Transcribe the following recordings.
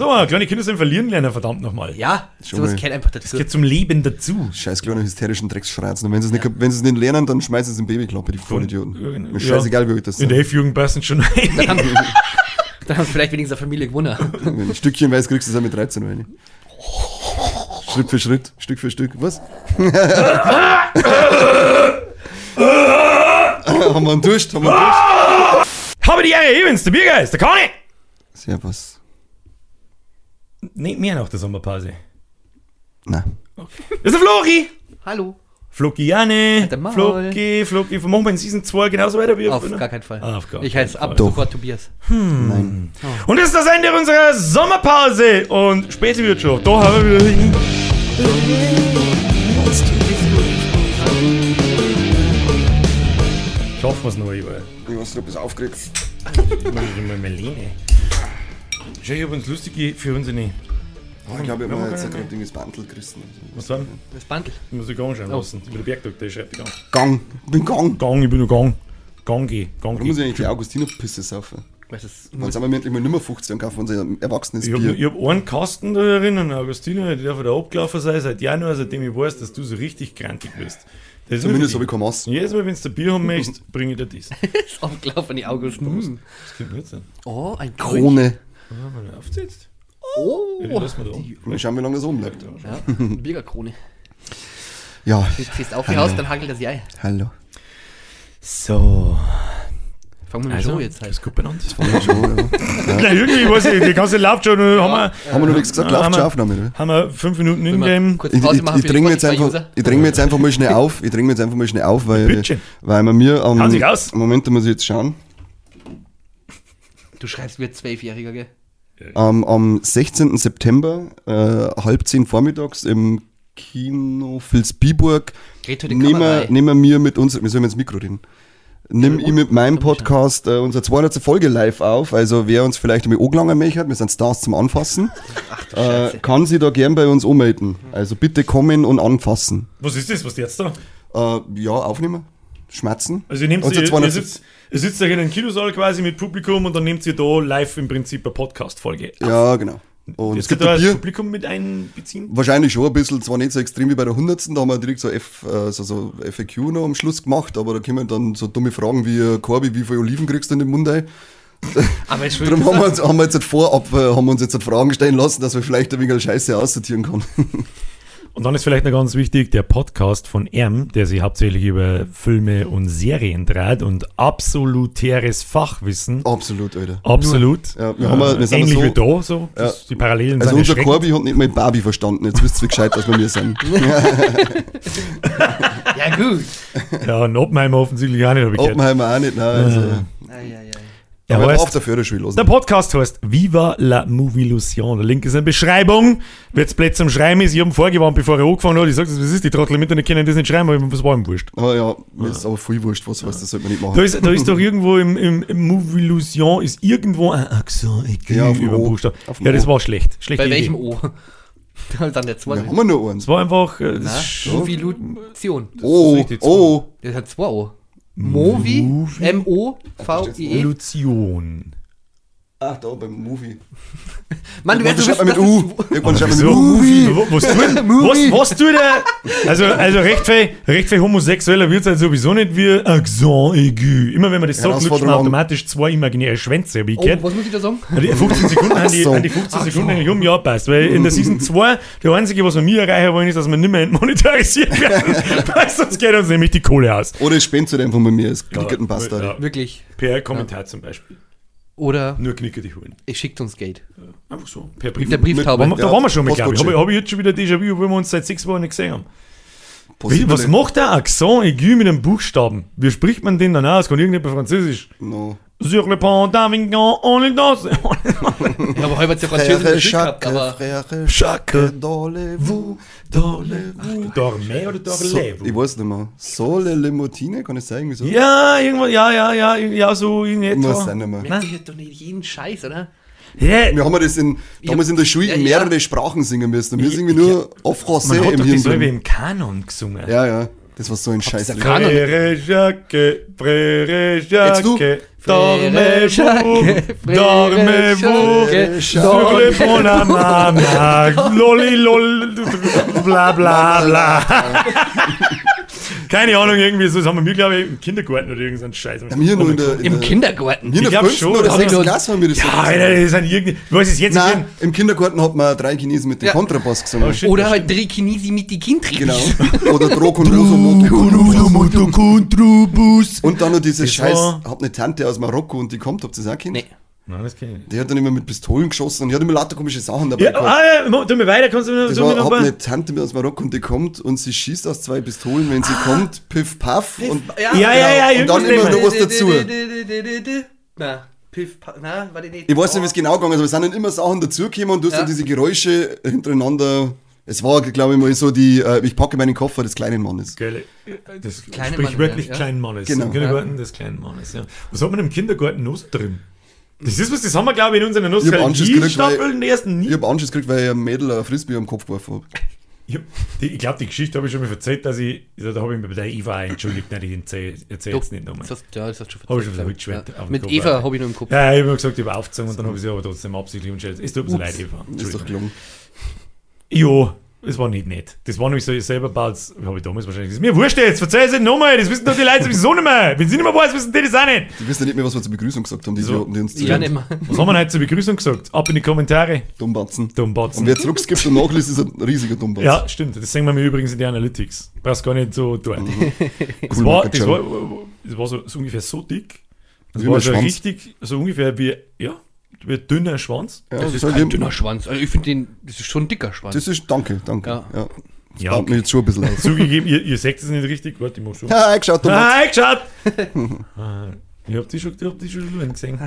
So, kleine Kinder sind verlieren lernen, verdammt nochmal. Ja, Schon sowas gehört einfach dazu. Das gehört zum Leben dazu. Scheiß kleine hysterischen Drecksschreizen. Und wenn sie es nicht, wenn es nicht lernen, dann schmeißen sie es in Babyklappe, die Vollidioten. Ja. Mir scheißegal, wie alt das In der sind. F-Jugend passen schon rein. Dann haben, sie vielleicht wenigstens eine Familie gewonnen. Ein Stückchen weiß kriegst du es auch mit 13 rein. Schritt für Schritt, Stück für Stück. Was? haben wir einen Durst? Haben wir einen Durst? Habe die Ehre, bin's, der Biergeist, der Conny. Servus. Nicht mehr nach der Sommerpause. Nein. Das ist der Flori. Hallo. Floki Janne. der Maul. Floki, Floki. Machen wir in Season 2 genauso weiter wie Auf gar keinen Fall. Ah, auf gar ich keinen heiße ab Fall. sofort Tobias. Nein. Und das ist das Ende unserer Sommerpause. Und später wird schon. Da haben wir wieder. Schaffen wir es noch, Iber. Ich weiß, du bist aufgeregt. Mal Melene. Schau, ich habe uns lustige für uns nicht. Oh, ich glaube, ich habe mir jetzt gerade Dinges Bandel gerissen. Was dann? Das Bandel. Ich muss den Gang schauen lassen. Ich bin der Bergdoktor, der schreibt die Gang. Gang. Ich bin Gang. Gang, ich bin nur Gang. Gang geh. Gang Da muss ich eigentlich die Augustiner-Pisse saufen. Was ist, Dann sind wir endlich mal Nummer 15 und kaufen uns ein erwachsenes Ich habe Bier. ich hab einen Kasten da drinnen, Augustiner, der darf da abgelaufen sein, seit Januar, seitdem ich weiß, dass du so richtig krantig bist. Das Zumindest habe ich keine Masse. Jedes Mal, wenn du ein Bier haben möchtest, bringe ich dir das. ist aufgelaufen, die August. Hm. Das könnte gut sein. Oh, ein Krone. Wenn man aufsetzt. Oh, Ja, die schauen, wie lange das oben bleibt. ja, Bürgerkrone. Ja, Du ziehst auf die Haus, dann hagelt das Ei. hallo. So. Fangen wir mal Also, so jetzt halt. ist gut benannt. Fangen wir schon, ja. Ja, irgendwie, weiß ich, die ganze läuft schon. äh, Haben wir, Haben wir noch nichts gesagt? Ja, Läuft haben schon wir- Aufnahme, oder? haben wir fünf Minuten in-game. Ich, dringe mir jetzt einfach, Spotify-User. ich dring mir jetzt einfach mal schnell auf. Ich dringe mir jetzt einfach mal schnell auf, weil, Bitte. weil wir mir am Hauen. Moment, da muss ich jetzt schauen. Du schreibst wie ein Zwölfjähriger, gell? Ähm, am 16. September, äh, halb zehn vormittags im Kino Vilsbiburg, nehmen Kamera wir, mit uns, wir sollen ins Mikro reden, nimm ich mit meinem Podcast äh, unsere 200. Folge live auf. Also wer uns vielleicht einmal angelangen möchte, wir sind Stars zum Anfassen, äh, kann sich da gern bei uns anmelden. Also bitte kommen und anfassen. Was ist das? Was jetzt da? Äh, ja, aufnehmen, schmerzen. Also ihr nehmt sie, ihr 200 sitzt, ihr sitzt ja in einem Kinosaal quasi mit Publikum und dann nehmt ihr da live im Prinzip eine Podcast-Folge. Ja, genau. Und es Jetzt gibt da das. Publikum mit einbeziehen? Wahrscheinlich schon ein bisschen, zwar nicht so extrem wie bei der 100. Da haben wir direkt so, F, äh, so, FAQ noch am Schluss gemacht, aber da kommen dann so dumme Fragen wie, äh, Corby, wie viel Oliven kriegst du in den Mund ein? Aber ist Darum haben wir, uns, haben wir jetzt halt vorab, äh, haben wir uns jetzt halt Fragen stellen lassen, dass wir vielleicht ein wenig Scheiße aussortieren können. Und dann ist vielleicht noch ganz wichtig, der Podcast von Erm, der sich hauptsächlich über Filme und Serien dreht und absolutäres Fachwissen. Absolut, Alter. Absolut. Ja, wir haben ja- wir sind ähnlich so- wie da, so. Das, Die Parallelen Also sind unser erschreckend. Corby hat nicht mal Barbie verstanden, jetzt wisst ihr, wie gescheit, dass wir mir sind. Ja, gut. Ja, und Oppenheimer offensichtlich auch nicht, habe ich gehört. Oppenheimer auch nicht, nein. Also, Ei, ei, ei. Er aber heißt- auf der Förderschule lassen. Der Podcast heißt Viva la Movilusion. Der Link ist in der Beschreibung. Wird's Plätze zum Schreiben ist. Ich habe vorgewarnt, bevor er angefangen hat. Ich sag, was ist die Trottel mit, die können das nicht schreiben, aber was war ihm wurscht. Aber ja, mir ist aber viel wurscht, was heißt, das sollte man nicht Da machen. ist, da ist doch irgendwo im, im, im Movilusion ist irgendwo ein aigu Ja, auf dem über O. Buchstaben. Auf dem Ja, das war schlecht. Schlechte Bei welchem Idee. O? Dann der Ja, zweite. haben wir nur eins. Es war einfach. Äh, Na, das ist- Movilution. Oh, oh. Der hat zwei O. Movi, M-O-V-I-E. Illusion. Ach, da beim Movie. Mann, du man mit U. Irgendwann schreibt mit? U. Was, was, tut, was, was tut er? Also, also recht viel, recht viel Homosexueller wird es halt sowieso nicht wie Accent aigu. Immer wenn man das sagt, lutscht man automatisch zwei imaginäre Schwänze, ich Oh, was muss ich da sagen? Die 15 Sekunden haben die, haben die 15 Sekunden eigentlich um ja passt, weil in der Season 2 der einzige, was wir mir erreichen wollen, ist, dass wir nicht mehr entmonetarisiert werden, weil sonst geht uns nämlich die Kohle aus. Oder es spendet halt einfach bei mir, es klickt ein Bastard. Ja. Wirklich. Per Kommentar zum Beispiel. Oder Nur Knicker die holen. ihr schickt uns Geld. Einfach so. Per Brief. Der Brieftaube. Da waren wir schon mal, glaube ich. Postkutsche. Habe hab ich jetzt schon wieder Déjà-vu, obwohl wir uns seit sechs Wochen nicht gesehen haben. Wie, Possible. was macht der Accent aigu mit einem Buchstaben? Wie spricht man den dann aus? Kann irgendjemand Französisch? No. Sur le pont d'Avignon, on est dans... Ich habe heute ja Französisch gehabt, Jacques, aber Frère Jacques, dorlez-vous, dorlez-vous. Dormez oder So, Dorlevo? ich weiß nicht mehr. Sole Limotine, kann ich sagen? Wieso? Ja, irgendwo, ja, ja, ja, ja, so in Muss etwa. sein nicht mehr. merkt ihr doch nicht jeden Scheiß, oder? Ja, Wir haben ja das in, damals in der Schule Ja, in ja. mehrere Sprachen singen müssen. Wir singen nur auf man Français hat im doch Hirn. dieselbe drin. im Kanon gesungen. Ja, ja. Das war so ein Scheiß. Frère Jacques, Frère Jetzt du? Jacques. Dormez-vous, dormez-vous, sur le bon amana, lolli, lol, bla bla bla. Keine Ahnung, irgendwie so, das haben wir mir, glaube ich, im Kindergarten oder irgendeinen Scheiß. Haben wir nur in der, in Im der, Kindergarten. hier in Ich der glaub fünften schon, oder das ich Klasse haben wir das Ja, Alter, das sind irgendwie, was ist jetzt? Nein, im Kindergarten hat man drei Chinesen mit dem Ja. Kontrabass gesungen. Oh, shit. Oder halt drei Chinesi mit die Kindri. Genau. Oder Drogen Kontrabus. Und dann noch diese Das scheiß, hab eine Tante aus Marokko und die kommt, habt ihr das auch kennt? Nee. Nein, das kenn ich nicht. Die hat dann immer mit Pistolen geschossen und die hat immer lauter komische Sachen dabei Ja, gehabt. ah, ja, tu mir weiter, kannst du mir Das so mir war, noch eine Tante aus Marokko und die kommt und sie schießt aus zwei Pistolen, wenn sie kommt, piff, paff und Ja, Ja, ja, ja, und dann immer noch was dazu. Na, Piff, Pa- na, warte nicht. Ich weiß nicht, wie es genau gegangen ist, aber es sind dann immer Sachen dazugekommen und du hast Ja. dann diese Geräusche hintereinander. Es war, glaube ich, mal so die, äh, ich packe meinen Koffer des kleinen Mannes. Geile, das Kleine Mann, ja. kleinen Mannes. Genau. Im Kindergarten des kleinen Mannes, ja. Was hat man im Kindergarten noch so drin? Das ist was, das haben wir, glaube ich, in unseren hab Anschluss gekriegt, Nostalgie-Staffeln der ersten nie. Ich habe Anschluss gekriegt, weil ich ein Mädel ein Frisbee am Kopf geworfen habe. Ich, ich glaube, die Geschichte habe ich schon mal erzählt, dass ich, da habe ich mich bei der Eva auch entschuldigt, nein, ich erzähle erzähl jetzt nicht nochmal. Ja, das hast du schon Hab ich schon verrückt Ja. Mit Kopf, Eva habe ich noch im Kopf. Ja, ich habe immer gesagt, ich habe aufgezogen und dann habe ich sie aber trotzdem absichtlich entschuldigt. Es tut mir so leid, Eva. Ist doch gelungen. Jo, es war nicht nett. Das war nämlich so selber baut, habe ich damals wahrscheinlich gesagt. Mir wurscht jetzt, verzeih es nicht nochmal, das wissen doch die Leute sowieso nicht mehr. Wenn sie nicht mehr weiß, wissen die das auch nicht. Die wissen nicht mehr, was wir zur Begrüßung gesagt haben, die So. Idioten, die uns Ja, zuhören. nicht mehr. Was haben wir heute zur Begrüßung gesagt? Ab in die Kommentare. Dummbatzen. Dummbatzen. Und wer zurückskippt und nachliest, ist ein riesiger Dummbatz. Ja, stimmt. Das sehen wir mir übrigens in die Analytics. Brauchst gar nicht so dort. Das, Cool, war, das, war, das war so, so ungefähr so dick. Das Wie war so Schwanz. richtig, so ungefähr wie, ja, dünner Schwanz. Ja, Das das, ist kein eben- dünner Schwanz. Also ich finde den, das ist schon ein dicker Schwanz. das ist, danke, danke. Ja. Ja. Das Ja, baut mich jetzt schon ein bisschen auf. Zugegeben, ihr, ihr seht es nicht richtig. Warte, ich mach schon. Ja, eingeschaut, Dummbatz. Ah, eingeschaut! Ah, ich hab die schon, ich hab die schon gesehen.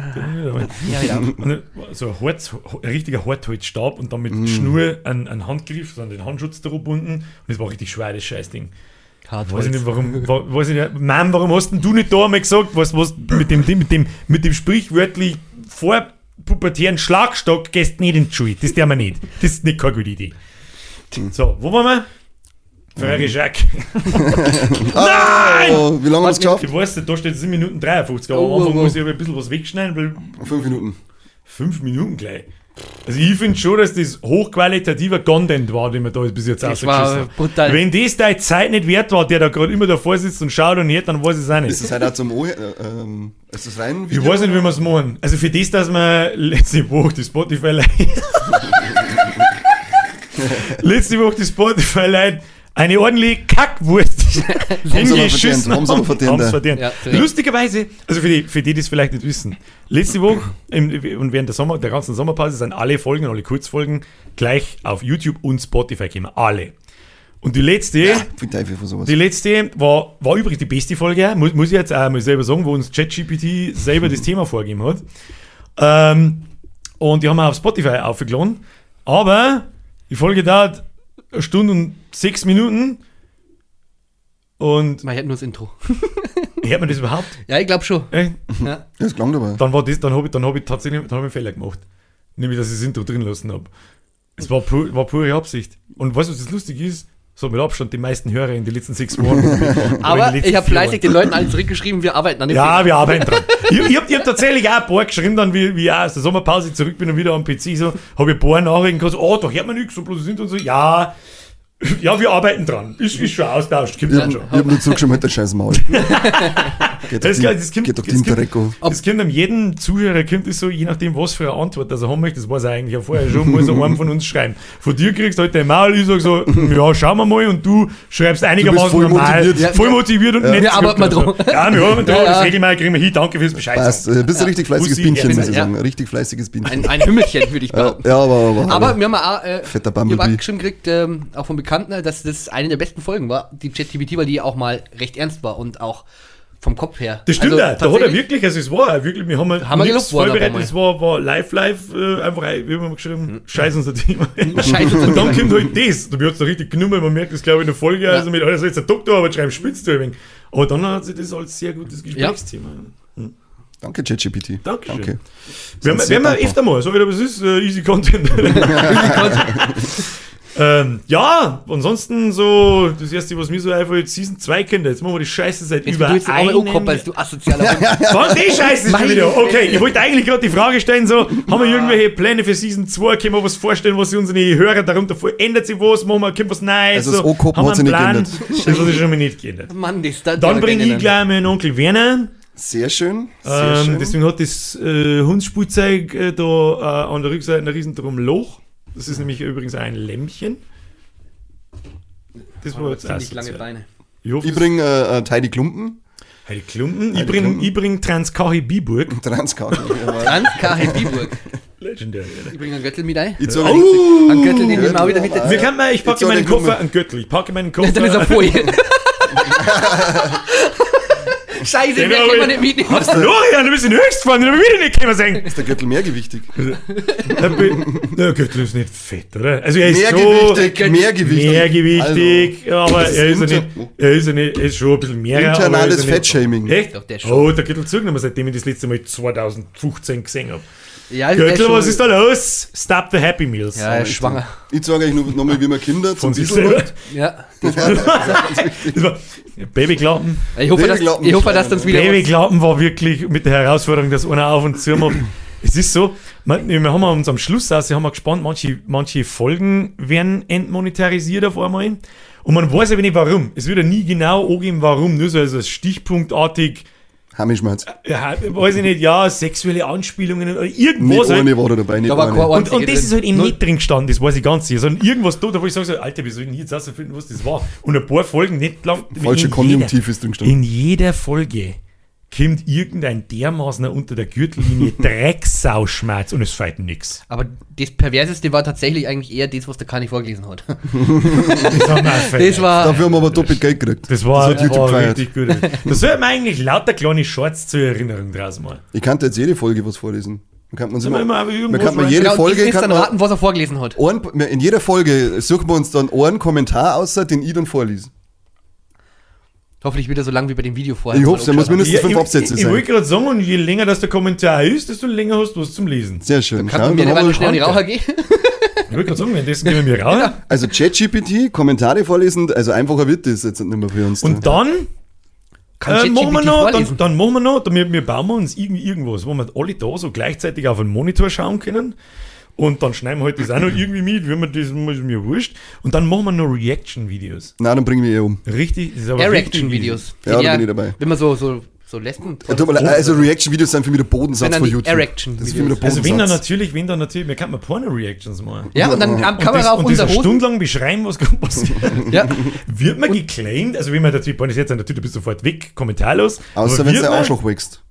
ja, ja. Und dann so ein, Harz, ein richtiger Hartholzstab und dann mit Schnur ein, ein Handgriff, an den Handschutz da unten. Und das war richtig schwer, das Scheißding. Weiß ich nicht, warum, wa- weiß ich nicht, Mann, warum hast denn du nicht da einmal gesagt, was, was mit dem, mit dem, mit dem sprichwörtlich vorpubertären Schlagstock gehst nicht in die Schule. Das der wir nicht. Das ist nicht keine gute Idee. So, wo waren wir? Ferrari Jacques. Nein! Oh, wie lange haben wir es geschafft? Ich weiß nicht, da steht 7 Minuten 53, aber Oh, am Anfang oh, oh. muss ich aber ein bisschen was wegschneiden, weil Fünf Minuten. 5 Minuten gleich. Also ich finde schon, dass das hochqualitativer Content war, den wir da bis jetzt Das ausgeschissen war brutal. Wenn das deine Zeit nicht wert war, der da gerade immer davor sitzt und schaut und nicht, dann weiß ich es auch nicht. Ist das halt auch zum äh, ähm, ist das rein? Ich weiß nicht, wie wir es machen. Also für das, dass wir letzte Woche die Spotify Leute letzte Woche die Spotify Leute eine ordentliche Kackwurst hingeschissen haben aber verdient, Haben's ja. verdient. Ja. Lustigerweise, also für die, für die, die es vielleicht nicht wissen, letzte Woche im, und während der, Sommer, der ganzen Sommerpause sind alle Folgen, alle Kurzfolgen gleich auf YouTube und Spotify gekommen. Alle. Und die letzte, sowas. die letzte war, war übrigens die beste Folge, ja, muss, muss ich jetzt auch mal selber sagen, wo uns ChatGPT selber das Thema vorgegeben hat. Ähm, und die haben wir auf Spotify aufgeladen. Aber die Folge dauert eine Stunde und sechs Minuten. Und Man hört nur das Intro. hört man das überhaupt? Ja, ich glaube schon. Ja. Das klang dabei. Dann war das, dann habe ich, dann hab ich tatsächlich dann hab ich einen Fehler gemacht. Nämlich, dass ich das Intro drin lassen habe. Es war, pur, war pure Absicht. Und weißt du, was das lustig ist? So mit Abstand die meisten Hörer in den letzten sechs Monaten. Aber ich habe fleißig den Leuten alle zurückgeschrieben, wir arbeiten an dem Ja, Film. wir arbeiten dran. ich ich habe hab tatsächlich auch ein paar geschrieben, dann, wie, wie ich aus der Sommerpause zurück bin und wieder am PC, so, habe ich ein paar Nachrichten gehabt, so, oh, da hört man nichts, so bloß sind und so, ja, ja, wir arbeiten dran. Ist, ist schon austauscht, dann hab, schon. ich hab nur zurückgeschrieben mit der scheiß Maul. geht doch Das, das, kommt, geht das, kommt, das kommt einem jeden Zuhörer, kommt es so, je nachdem, was für eine Antwort das er haben möchte, das weiß er eigentlich ja vorher schon, muss er einem von uns schreiben. Von dir kriegst du halt den Maul, ich sag so, ja, schauen wir mal, und du schreibst einigermaßen voll normal, motiviert. Ja, voll motiviert und Wir nett arbeiten mal dran. Ja, wir arbeiten dran, Ja, ja. das Regelmal kriegen wir hin, danke fürs Bescheid Passt, äh, bist ein richtig fleißiges Bussi, Bienchen, ja, muss ich ja. sagen. Ein richtig fleißiges Bienchen. Ein, ein Hümmelchen, würde ich Ja, behaupten. ja, aber, aber, Aber wir haben auch, äh, Fetter hab Bumblebee. auch geschrieben gekriegt, ähm, auch von Bekannten, dass das eine der besten Folgen war, die ChatGPT, weil die auch mal recht ernst war und auch vom Kopf her. Das stimmt, Also auch. da hat er wirklich, also es war auch wirklich, wir haben, Haben wir nichts vorbereitet, es war, war live, live, äh, einfach, ein- wie haben wir geschrieben, scheiß unser Thema. Scheiß unser Und dann kommt halt das, da wird es da richtig genommen, man merkt das glaube ich in der Folge, also mit, also jetzt der Doktorarbeit schreiben, spitzt du ein wenig. Aber dann hat sich das als sehr gutes Gesprächsthema. Danke, ChatGPT. Danke. Werden wir, werden wir öfter mal, so wie das ist, äh, easy content. Ähm, ja, ansonsten so, das erste, was mir so einfällt, Season 2 Kinder. Jetzt machen wir die Scheiße seit Jetzt über du jetzt auch einem ankoppelst, du asozialer Hund. Wann die Scheiße schon wieder? Okay, ich wollte eigentlich gerade die Frage stellen, so, haben wir irgendwelche Pläne für Season 2? Können wir was vorstellen, was unsere Hörer darunter vor? Ändert sich was? Machen wir, kommt was Neues? Also das so, wir hat sich einen nicht Plan? Das hat sich schon mal nicht geändert. Mann, das da Dann bringe ich gleich meinen Onkel Werner. Sehr schön. Sehr Ähm, schön. deswegen hat das äh, Hundsspielzeug äh, da äh, an der Rückseite ein riesendrum Loch. Das ist nämlich übrigens ein Lämmchen. Das war jetzt Ziemlich lange. Beine. Ich hoffe, ich bringe äh, Heidi Klumpen. Heidi Klumpen. Ich Heidi ich bring Transkachi Biburg. Transkarte. Franz K. Biburg. Legendary. Ich bringe einen Göttel mit ein. Ich sag, Oh! Einen Göttel, den nehmen wir auch wieder mit. Wir können mal, ich packe Jetzt meinen. Koffer einen Gürtel. Ich packe in meinen Koffer. Dann ist er Folie. Scheiße, Den hab kann man ich- nicht mitnehmen? Florian, du bist in Höchstfahren, den hab ich wieder nicht können sehen. ist der Gürtel mehrgewichtig? Der Gürtel ist nicht fett, oder? Also er ist Mehrgewichtig, schon mehrgewichtig. mehrgewichtig, aber das er ist, ja nicht, er ist ja nicht, er ist schon ein bisschen mehr. aber er Internales Fettshaming. Echt? Doch, der schon. Oh, der Gürtel zugenommen, seitdem ich das letzte Mal 2015 gesehen habe. Ja, schon- was ist da los? Stop the Happy Meals. Ja, er ist schwanger. Ich sage euch noch, noch mal, wie man Kinder zum Von sich Diesel holt. Ja. Das war, Babyklappen. Ich hoffe, dass, Babyklappen ich hoffe, dass schreiben, uns wieder. Babyklappen war wirklich mit der Herausforderung, dass einer auf und zu macht. Es ist so, wir haben uns am Schluss aus, haben wir gespannt, manche, manche Folgen werden entmonetarisiert auf einmal. Und man weiß aber nicht warum. Es wird ja nie genau angeben, warum. Nur so also stichpunktartig, Hamischmerz. ja, weiß ich nicht, ja, sexuelle Anspielungen oder Nicht irgendwas. halt. eine war da dabei, nicht Da war eine. kein Und, und das drin. ist halt eben Null. nicht drin gestanden, das weiß ich ganz sicher, sondern irgendwas da, wo ich sage so, Alter, wie soll ich denn jetzt herausfinden, was das war? Und ein paar Folgen nicht lang. Falsche Konjunktiv jeder- ist drin gestanden. In jeder Folge kommt irgendein dermaßener unter der Gürtellinie Drecksauschmerz und es fällt nix. Aber das Perverseste war tatsächlich eigentlich eher das, was der Kani vorgelesen hat. Das, auch gefallen. Das war. Dafür haben wir aber doppelt Geld gekriegt. das war, hat YouTube war gefeiert. richtig gut. Da sollten wir eigentlich lauter kleine Shorts zur Erinnerung draus mal. Ich kann jetzt jede Folge was vorlesen. Kann, man wir immer, immer man kann man jede Genau, Folge kann dann man raten, was er vorgelesen hat. einen, in jeder Folge suchen wir uns dann einen Kommentar aus, den ich dann vorlese. Hoffentlich wieder so lang wie bei dem Video vorher. Ich hoffe, der muss mindestens Ja, fünf Absätze ich, ich sein. wollte gerade sagen, und je länger das der Kommentar ist, desto länger hast du was zum Lesen. Sehr schön. Kann Schau, man mir dann schnell in die Raucher gehen? Ich wollte gerade sagen, währenddessen gehen wir raus. Also ChatGPT, Kommentare vorlesen, also einfacher wird das jetzt nicht mehr für uns. Und dann Kann äh, machen wir ChatGPT noch, dann, vorlesen? dann machen wir noch, dann, wir, wir bauen wir uns irgendwie irgendwas, wo wir alle da so gleichzeitig auf einen Monitor schauen können. Und dann schneiden wir halt das auch noch irgendwie mit, wenn wir das ist mir wurscht. Und dann machen wir noch Reaction-Videos. Nein, dann bringen wir eh um. Richtig, das ist aber richtig Erection-Videos. Ja, da bin ich dabei. Wenn man so, so, so Lesben. Ja, tut mir leid, also Reaction-Videos sind für mich der Bodensatz von YouTube. Erection-Videos. Das ist für mich der Also wenn dann Bodensatz. natürlich, wenn dann natürlich, wir könnten mal Porno-Reactions machen. Ja, und dann am Kamera das, auf und das unser Hosen. Stunde lang beschreiben, was gerade passiert. Ja. Wird man geclaimed, also wenn man natürlich, wenn das jetzt natürlich, du bist sofort weg, kommentarlos. Außer aber wenn der man- Arschloch wächst.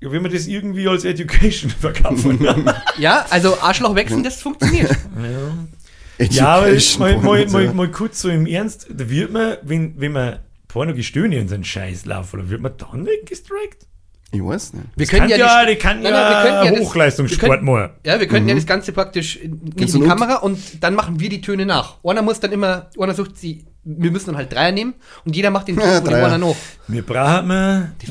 Ja, wenn man das irgendwie als Education verkaufen. ja, also Arschloch wechseln, das funktioniert. Ja, aber Education mal, mal, mal, ja. mal kurz so im Ernst, da wird man, wenn, wenn man Pornogestöhne in seinen Scheiß laufen, dann wird man dann nicht gestrikt? Ich weiß nicht. Wir Das kann ja, die kann Nein, ja, ja das- Hochleistungssport machen. Ja, wir könnten ja das Ganze praktisch in in die Kamera und dann machen wir die Töne nach. Einer muss dann immer, einer sucht sie, wir müssen dann halt Dreier nehmen und jeder macht den Ton Ja, von dem noch. Wir brauchen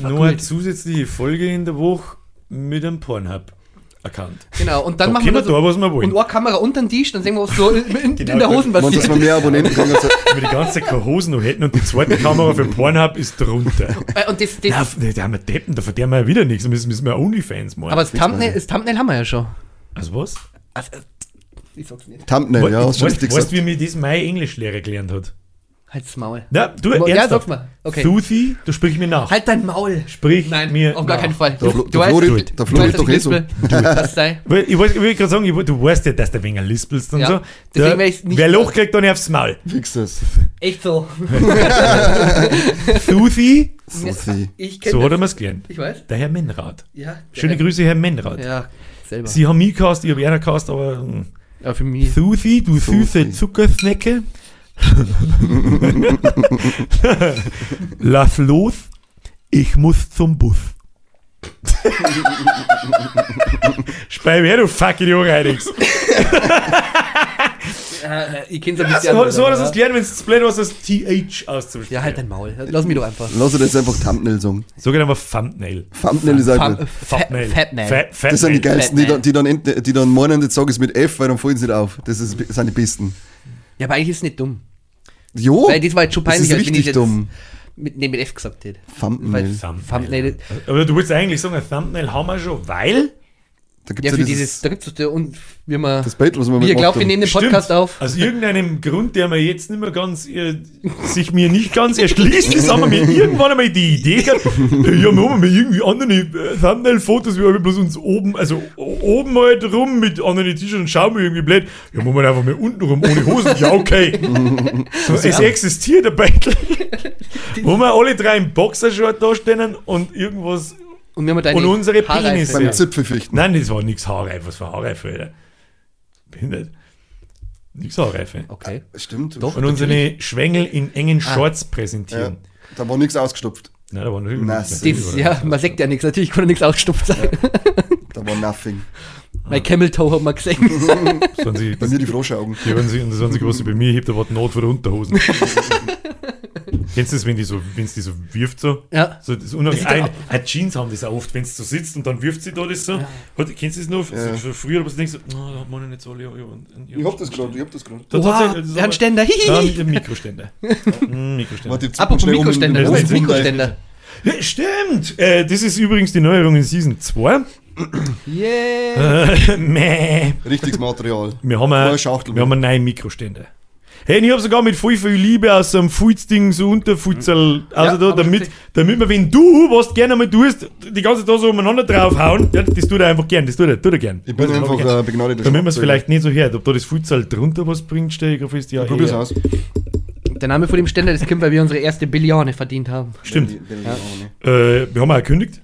noch eine zusätzliche Folge in der Woche mit einem Pornhub-Account. Genau, und dann Da machen wir nur da, was wir wollen. und eine Kamera unter den Tisch, dann sehen wir, was so in, in, Genau, in der Hosen Man, dass passiert. wir mehr Abonnenten kriegen. als- Wenn wir die ganze Zeit keine Hosen noch hätten und die zweite Kamera für Pornhub ist drunter. Äh, Und das, das, Na, da haben wir Deppen, da verdienen wir ja wieder nichts. Da müssen, müssen wir Onlyfans machen. aber das Thumbnail, das Thumbnail haben wir ja schon. also was? Also, ich sag's nicht. Thumbnail, ja, weißt du wie mir das mein Englischlehrer gelernt hat? Halt's Maul. Na, du, Ja, ernsthaft. sag's mal. Okay. Suthi, du sprich mir nach. Halt dein Maul. Sprich Nein, mir auf gar nach. keinen Fall. Der Flo- der Flori- der du Flori weißt, doch eh ich lispel. Das sei. Ich wollte ich gerade sagen, ich, du weißt ja, dass der Wenger lispelst und Ja, so. deswegen Der, ich's nicht- wer Loch kriegt, dann aufs Maul. Fix das. Echt so. Suthi, Sophie. Ich kenne so hat er das. mir's gelernt. Ich weiß. Der Herr Menrad. Ja. Schöne ja. Grüße, Herr Menrad. Ja, selber. Sie haben mich gecast, ich habe einer gecast, aber hm. ja, für mich. Suthi, du süße. Zuckersnecke. Lass los, ich muss zum Bus. Speib her, du fucking Jungheidigs. Äh, ich kenne es ein bisschen. So, so hat er ja. es gelernt, wenn es blöd was das TH auszusprechen. Ja, halt dein Maul. Lass mich doch einfach. Lass uns jetzt einfach Thumbnail sagen. So geht aber Thumbnail. Thumbnail ist gut. Thumbnail. Fatnail. Fat, Fat Das sind die geilsten, die dann, die dann, die dann meinen, jetzt sage ich es mit F, weil dann fallen sie nicht auf. Das ist, sind die besten. Ja, aber eigentlich ist es nicht dumm. Jo, Weil das war jetzt schon das peinlich, ist als wenn ich richtig jetzt dumm. mit, nee, mit F gesagt hätte. Thumbnail. Thumbnail. Aber du willst eigentlich sagen, ein Thumbnail haben wir schon, weil. Da gibt's Ja, ja, für dieses, dieses, da gibt es und wie man, das Bild, was wir wie ihr glaubt, wir nehmen den Podcast Stimmt. auf. Aus irgendeinem Grund, der mir jetzt nicht mehr ganz, äh, sich mir nicht ganz erschließt, ist, haben wir mir irgendwann einmal die Idee gehabt, äh, ja, wir haben mal irgendwie andere äh, Thumbnail-Fotos, wir haben bloß uns oben, also oben halt rum mit anderen T-Shirts und schauen wir irgendwie blöd. Ja, machen wir einfach mal unten rum ohne Hosen. Ja, okay. so, es existiert ein Beitel, wo wir alle drei im Boxershort da stehen und irgendwas Und wir haben deine Und unsere. Penisse. Beim Ja. Zipfelfichten. Nein, das war nix Haarreif. Was für Haarreife, Alter? Behindert. Nix Haarreife. Okay. Stimmt. Doch. Und unsere Schwengel in engen Shorts Ja, präsentieren. da war nichts ausgestopft. Nein, da war natürlich Na, nichts. Ja, man sagt ja nichts. Natürlich kann nichts ausgestopft sein. Da war nothing. Mein Camel Toe hat man gesehen. Waren sie, Bei mir die Froschaugen. die waren sie, das waren sie groß bei mir, hebt da war die Not für Unterhosen. Kennst du das, wenn die so, wenn die so wirft so? Ja. So, das ist Ein, ein Jeans haben das auch oft, wenn es so sitzt und dann wirft sie da das so. Hat, kennst du das noch? Ja. So, früher, aber du denkst so, oh, da hat man nicht so alle. Ja, ja, und- Ich hab das gerade, ich hab das gerade. Da tatsächlich, das der aber- Ständer. Ja, Hihihi. mit dem Mikroständer. Mm, Mikroständer. Apropos um- Mikroständer, um- das ist um- Mikroständer. Ja, stimmt! Äh, das ist übrigens die Neuerung in Season 2. Yeah. Äh, meh. Richtiges Material. Wir haben, ein, Schachtel wir haben einen neuen Mikroständer. Hey, ich habe sogar mit voll viel Liebe aus so einem Fulzding so Unterfutzel, also da, hab ich damit, damit man, wenn du was gerne mal tust, die ganze Zeit da so umeinander draufhauen, ja, das tut er einfach gern, das tut er, tut er gern. Ich bin Das einfach hab ich gern. äh, begnadeter Damit man es vielleicht nicht so hört, ob da das Futsal drunter was bringt, stehe ich auf fest, ja. Probier's eher. aus. Der Name von dem Ständer, das kommt, weil wir unsere erste Billione verdient haben. Stimmt. Ja. Äh, wir haben auch gekündigt.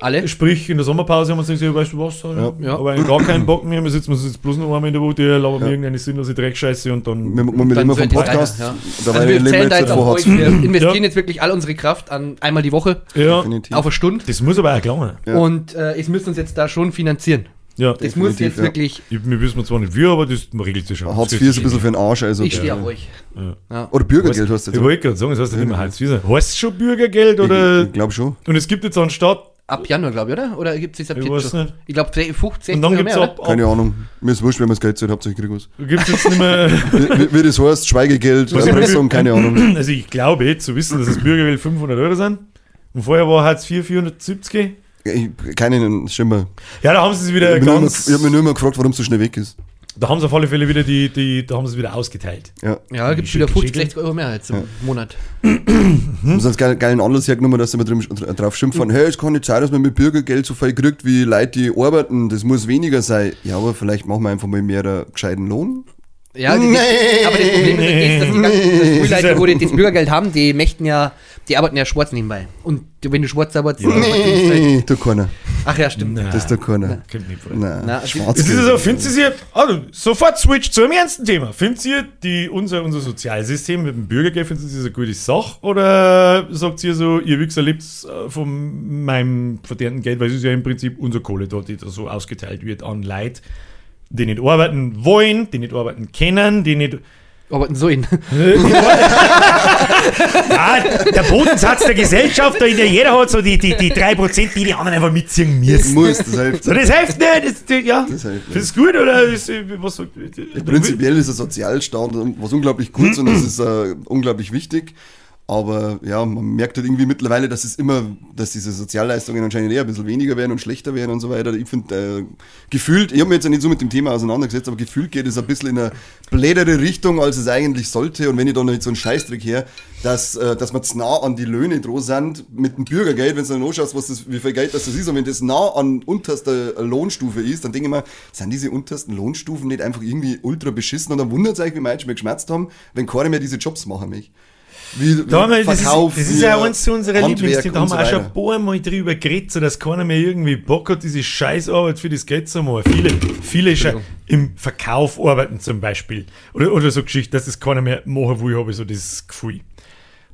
Alle? Sprich, in der Sommerpause haben wir uns gesagt, weißt du was, ja. Ja. aber eigentlich gar keinen Bock mehr, wir sitzen uns jetzt bloß noch einmal in der Woche, labern wir irgendeine sinnlose Dreckscheiße und dann... Wir, wir leben vom Podcast. ja. Also wir wir zählen da jetzt vor euch. Wir IV. investieren Ja. jetzt wirklich all unsere Kraft an einmal die Woche ja, Definitiv. auf eine Stunde. das muss aber auch klar Ja. Und äh, es müsst uns jetzt da schon finanzieren. Ja, Das muss jetzt ja. wirklich. ich, wir wissen zwar nicht wie, aber das man regelt sich schon. Hartz IV ist ein bisschen für den Arsch. Also Ich stehe auf euch. Oder Bürgergeld hast du Ich jetzt. wollte gerade sagen, das heißt nicht immer Hartz IV. Heißt es schon Bürgergeld oder... Ich, ich glaube schon. und es gibt jetzt anstatt... Ab Januar, glaube ich, oder? Oder gibt es das ab Ich jetzt weiß schon? nicht. Ich glaube, 50, Und dann 60 gibt es mehr, ab... oder? Keine ab Ahnung. Mir ist wurscht, wenn man das Geld zahlt, hauptsächlich krieg ich was. gibt's jetzt nicht mehr... Wie, wie das heißt, Schweigegeld, Was ich Erpressung, keine Ahnung. Also ich glaube zu wissen, dass das Bürgergeld 500 Euro sind. Und vorher war Hartz IV 470. Ich, keine Stimme. Ja, da haben sie es Ich wieder habe ganz... hab mich nur immer gefragt, warum es so schnell weg ist. Da haben sie auf alle Fälle wieder die... die da haben sie es wieder ausgeteilt. Ja. Ja, gibt es wieder 50, schicken. 60 Euro mehr als im Monat. Haben sie einen geil, geilen Anlass hergenommen, dass sie immer drin, drauf schimpfen, hey, es kann nicht sein, dass man mit Bürgergeld so viel kriegt, wie Leute, die arbeiten. Das muss weniger sein. Ja, aber vielleicht machen wir einfach mal mehr einen gescheiten Lohn. Ja, die, Nee. aber das Problem ist, dass die ganzen dass die Das ist Leute, ja- wo die das Bürgergeld haben, die möchten ja, die arbeiten ja schwarz nebenbei. Und wenn du schwarz arbeitest, du halt- Nee, tut keiner. Ach ja, stimmt. Nein, Das tut keiner. Na, es schwarz. Es ist so, findet ihr sie, also sofort switch zu einem ernsten Thema. Findet ihr die, unser, unser Sozialsystem mit dem Bürgergeld, findet ihr das eine gute Sache? Oder sagt ihr so, ihr Wichser lebt äh, von meinem verdienten Geld, weil es ist ja im Prinzip unsere Kohle dort, die da so ausgeteilt wird an Leute, die nicht arbeiten wollen, die nicht arbeiten können, die nicht. Arbeiten so in. Ah, der Bodensatz der Gesellschaft, da in der jeder hat so die, die, die 3%, die die anderen einfach mitziehen Das müssen. muss, das hilft. So, das hilft nicht. Das, das, ja. Das hilft nicht. Findest du gut oder ist, was, Prinzipiell ist ein Sozialstaat was unglaublich gut und das ist äh, unglaublich wichtig. Aber ja, man merkt halt irgendwie mittlerweile, dass es immer, dass diese Sozialleistungen anscheinend eher ein bisschen weniger werden und schlechter werden und so weiter. Ich finde, äh, gefühlt, ich habe mich jetzt ja nicht so mit dem Thema auseinandergesetzt, aber gefühlt geht es ein bisschen in eine blädere Richtung, als es eigentlich sollte. Und wenn ich da noch nicht so einen Scheißdreck her, dass, äh, dass wir zu nah an die Löhne dran sind mit dem Bürgergeld, wenn du dann anschaust, was das, wie viel Geld das ist, und wenn das nah an unterster Lohnstufe ist, dann denke ich mir, sind diese untersten Lohnstufen nicht einfach irgendwie ultra beschissen und dann wundert es euch, wie Menschen mir geschmerzt haben, wenn keiner mehr diese Jobs machen möchte. Wie, Da haben wir, das, Verkauf, ist, das ist ja eins zu unserer Lieblingsthemen. Da haben wir auch schon ein paar Mal drüber geredet, so dass keiner mehr irgendwie Bock hat, diese Scheißarbeit für das Geld zu machen. Viele, viele schon im Verkauf arbeiten zum Beispiel. Oder, oder so Geschichten, dass das keiner mehr machen will, habe ich so das Gefühl.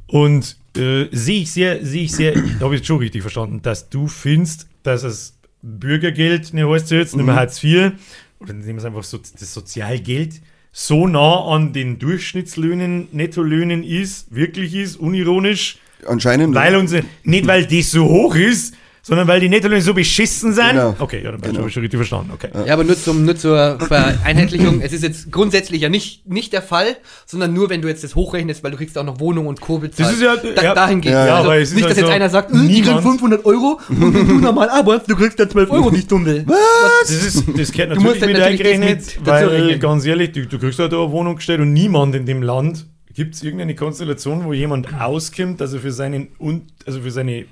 Und äh, sehe ich sehr, sehe ich sehr, da habe ich jetzt schon richtig verstanden, dass du findest, dass es Bürgergeld, ne, heißt es jetzt, nicht mehr Hartz IV, oder nehmen wir es einfach so, das Sozialgeld, so nah an den Durchschnittslöhnen, Nettolöhnen ist, wirklich ist, unironisch, Anscheinend. weil unsere, nicht weil das so hoch ist, sondern weil die Nettolöhne so beschissen sind. Genau. Okay, ja, dann Genau. habe ich schon richtig verstanden. Okay. Ja, aber nur, zum, nur zur Vereinheitlichung. es ist jetzt grundsätzlich ja nicht, nicht der Fall, sondern nur, wenn du jetzt das hochrechnest, weil du kriegst auch noch Wohnung und Co. bezahlt. Das ist ja- da, ja. dahin geht Ja, ja, also aber es ist Nicht, halt dass jetzt so, einer sagt, äh, die kriegen niemand- 500 Euro und wenn du normal arbeitest, du kriegst ja 12 Euro die Stunde. Das, ist, das gehört Du musst natürlich dann mit natürlich eingerechnet, mit weil rechnen. ganz ehrlich, du, du kriegst halt da eine Wohnung gestellt und niemand in dem Land gibt es irgendeine Konstellation, wo jemand auskommt, er für seinen und also für seine,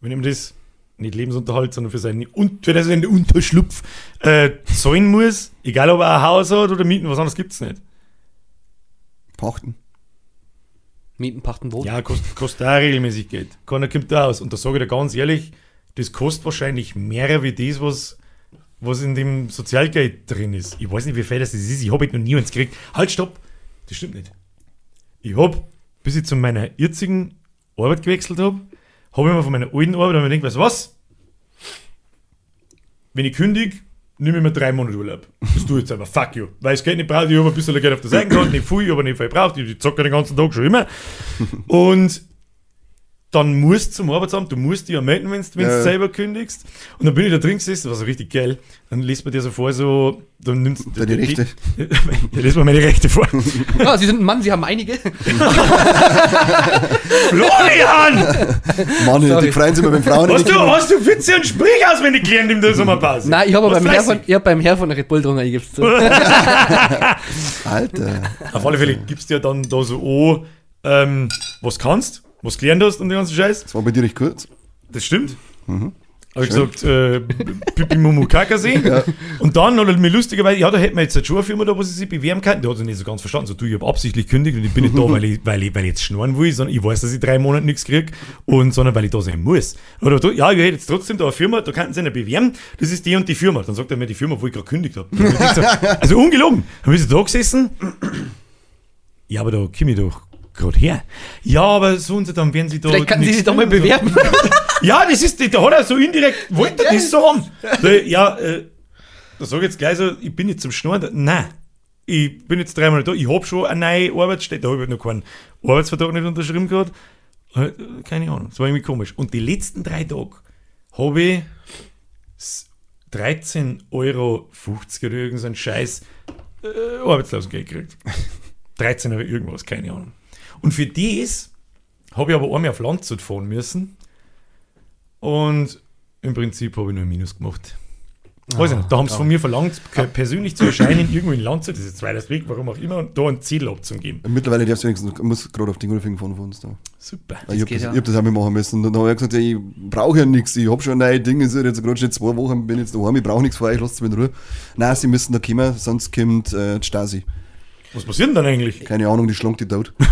wenn ihm das nicht Lebensunterhalt, sondern für seinen, und, für seinen Unterschlupf äh, zahlen muss, egal ob er ein Haus hat oder Mieten, was anderes gibt es nicht. Pachten. Mieten, Pachten, Wohnen. Ja, kostet, kostet auch regelmäßig Geld. Keiner kommt da aus. Und da sage ich dir ganz ehrlich, das kostet wahrscheinlich mehr wie das, was, was in dem Sozialgeld drin ist. Ich weiß nicht, wie viel das ist. Ich habe noch nie eins gekriegt. Halt, stopp! Das stimmt nicht. Ich habe, bis ich zu meiner jetzigen Arbeit gewechselt habe, habe ich mir von meiner alten Arbeit ich mir weißt du was? Wenn ich kündige, nehme ich mir drei Monate Urlaub. Das tue ich jetzt aber, fuck you. Weil das Geld nicht braucht, ich habe ein bisschen Geld auf der Seite nicht viel, aber nicht viel braucht. Ich zocke den ganzen Tag schon immer. Und dann musst du zum Arbeitsamt, du musst dich ja melden, wenn du Ja. selber kündigst. Und dann bin ich da drin gesessen, war so richtig geil. Dann liest man dir so vor, so, dann nimmst du Deine Rechte. Ja, liest man meine Rechte vor. Ja, Sie sind ein Mann, Sie haben einige. Florian! Mann, Sorry. die freuen sich immer, wenn Frauen Hast du, hast du Witze und Sprich aus, wenn die klären in der Sommerpause? Nein, ich habe beim, Herr von, fleißig. ich hab beim Herr von Red Bull drungen, ich geb's zu. Alter. Auf alle Fälle gibst du ja dann da so an, ähm, was kannst, was gelernt hast und den ganzen Scheiß. Das war bei dir nicht kurz. Das stimmt. Habe ich gesagt, äh, Pipi Mumu Kakasee. Und dann hat er mir lustigerweise, ja, da hätten wir jetzt schon eine Firma da, wo sie sich bewerben kann. Der hat es nicht so ganz verstanden. So, du, ich habe absichtlich gekündigt und ich bin nicht da, weil ich, weil, ich, weil ich jetzt schnorren will, sondern ich weiß, dass ich drei Monate nichts kriege, und sondern weil ich da sein muss. Oder da, ja, ich hätte jetzt trotzdem da eine Firma, da könnten sie nicht bewerben, das ist die und die Firma. Dann sagt er mir die Firma, wo ich gerade gekündigt habe. Also ungelogen. Dann bin ich da gesessen. Ja, aber da komme ich doch gerade her. Ja, aber so und so, dann werden sie da. Vielleicht kann Sie sich doch mal bewerben. Ja, das ist, da hat er so indirekt, wollte er das so haben. Da, ja, äh, da sage ich jetzt gleich so, ich bin jetzt zum Schnorren. Nein, ich bin jetzt dreimal da, ich habe schon eine neue Arbeitsstelle, da habe ich noch keinen Arbeitsvertrag nicht unterschrieben gehabt. Äh, Keine Ahnung, das war irgendwie komisch. Und die letzten drei Tage habe ich s- 13,50 Euro oder irgend so ein Scheiß äh, Arbeitslosengeld gekriegt. 13 Euro irgendwas, keine Ahnung. Und für das habe ich aber einmal auf Landshut fahren müssen. Und im Prinzip habe ich nur ein Minus gemacht. Weiß ich nicht, da haben sie von mir verlangt, per- persönlich zu erscheinen, irgendwo in Landshut, das ist jetzt Weg, warum auch immer, und da einen Zettel abzugeben. Mittlerweile darfst du wenigstens, muss gerade auf den Gulfing fahren von uns da. Super. ich habe das, ja. hab das auch mal machen müssen. Und dann habe ich gesagt, ja, ich brauche ja nichts, ich habe schon neue Dinge, es ist jetzt gerade schon zwei Wochen, bin jetzt daheim, ich brauche nichts vor euch, lasst es mir in Ruhe. Nein, sie müssen da kommen, sonst kommt äh, die Stasi. Was passiert denn dann eigentlich? Keine Ahnung, die schlankt die tot.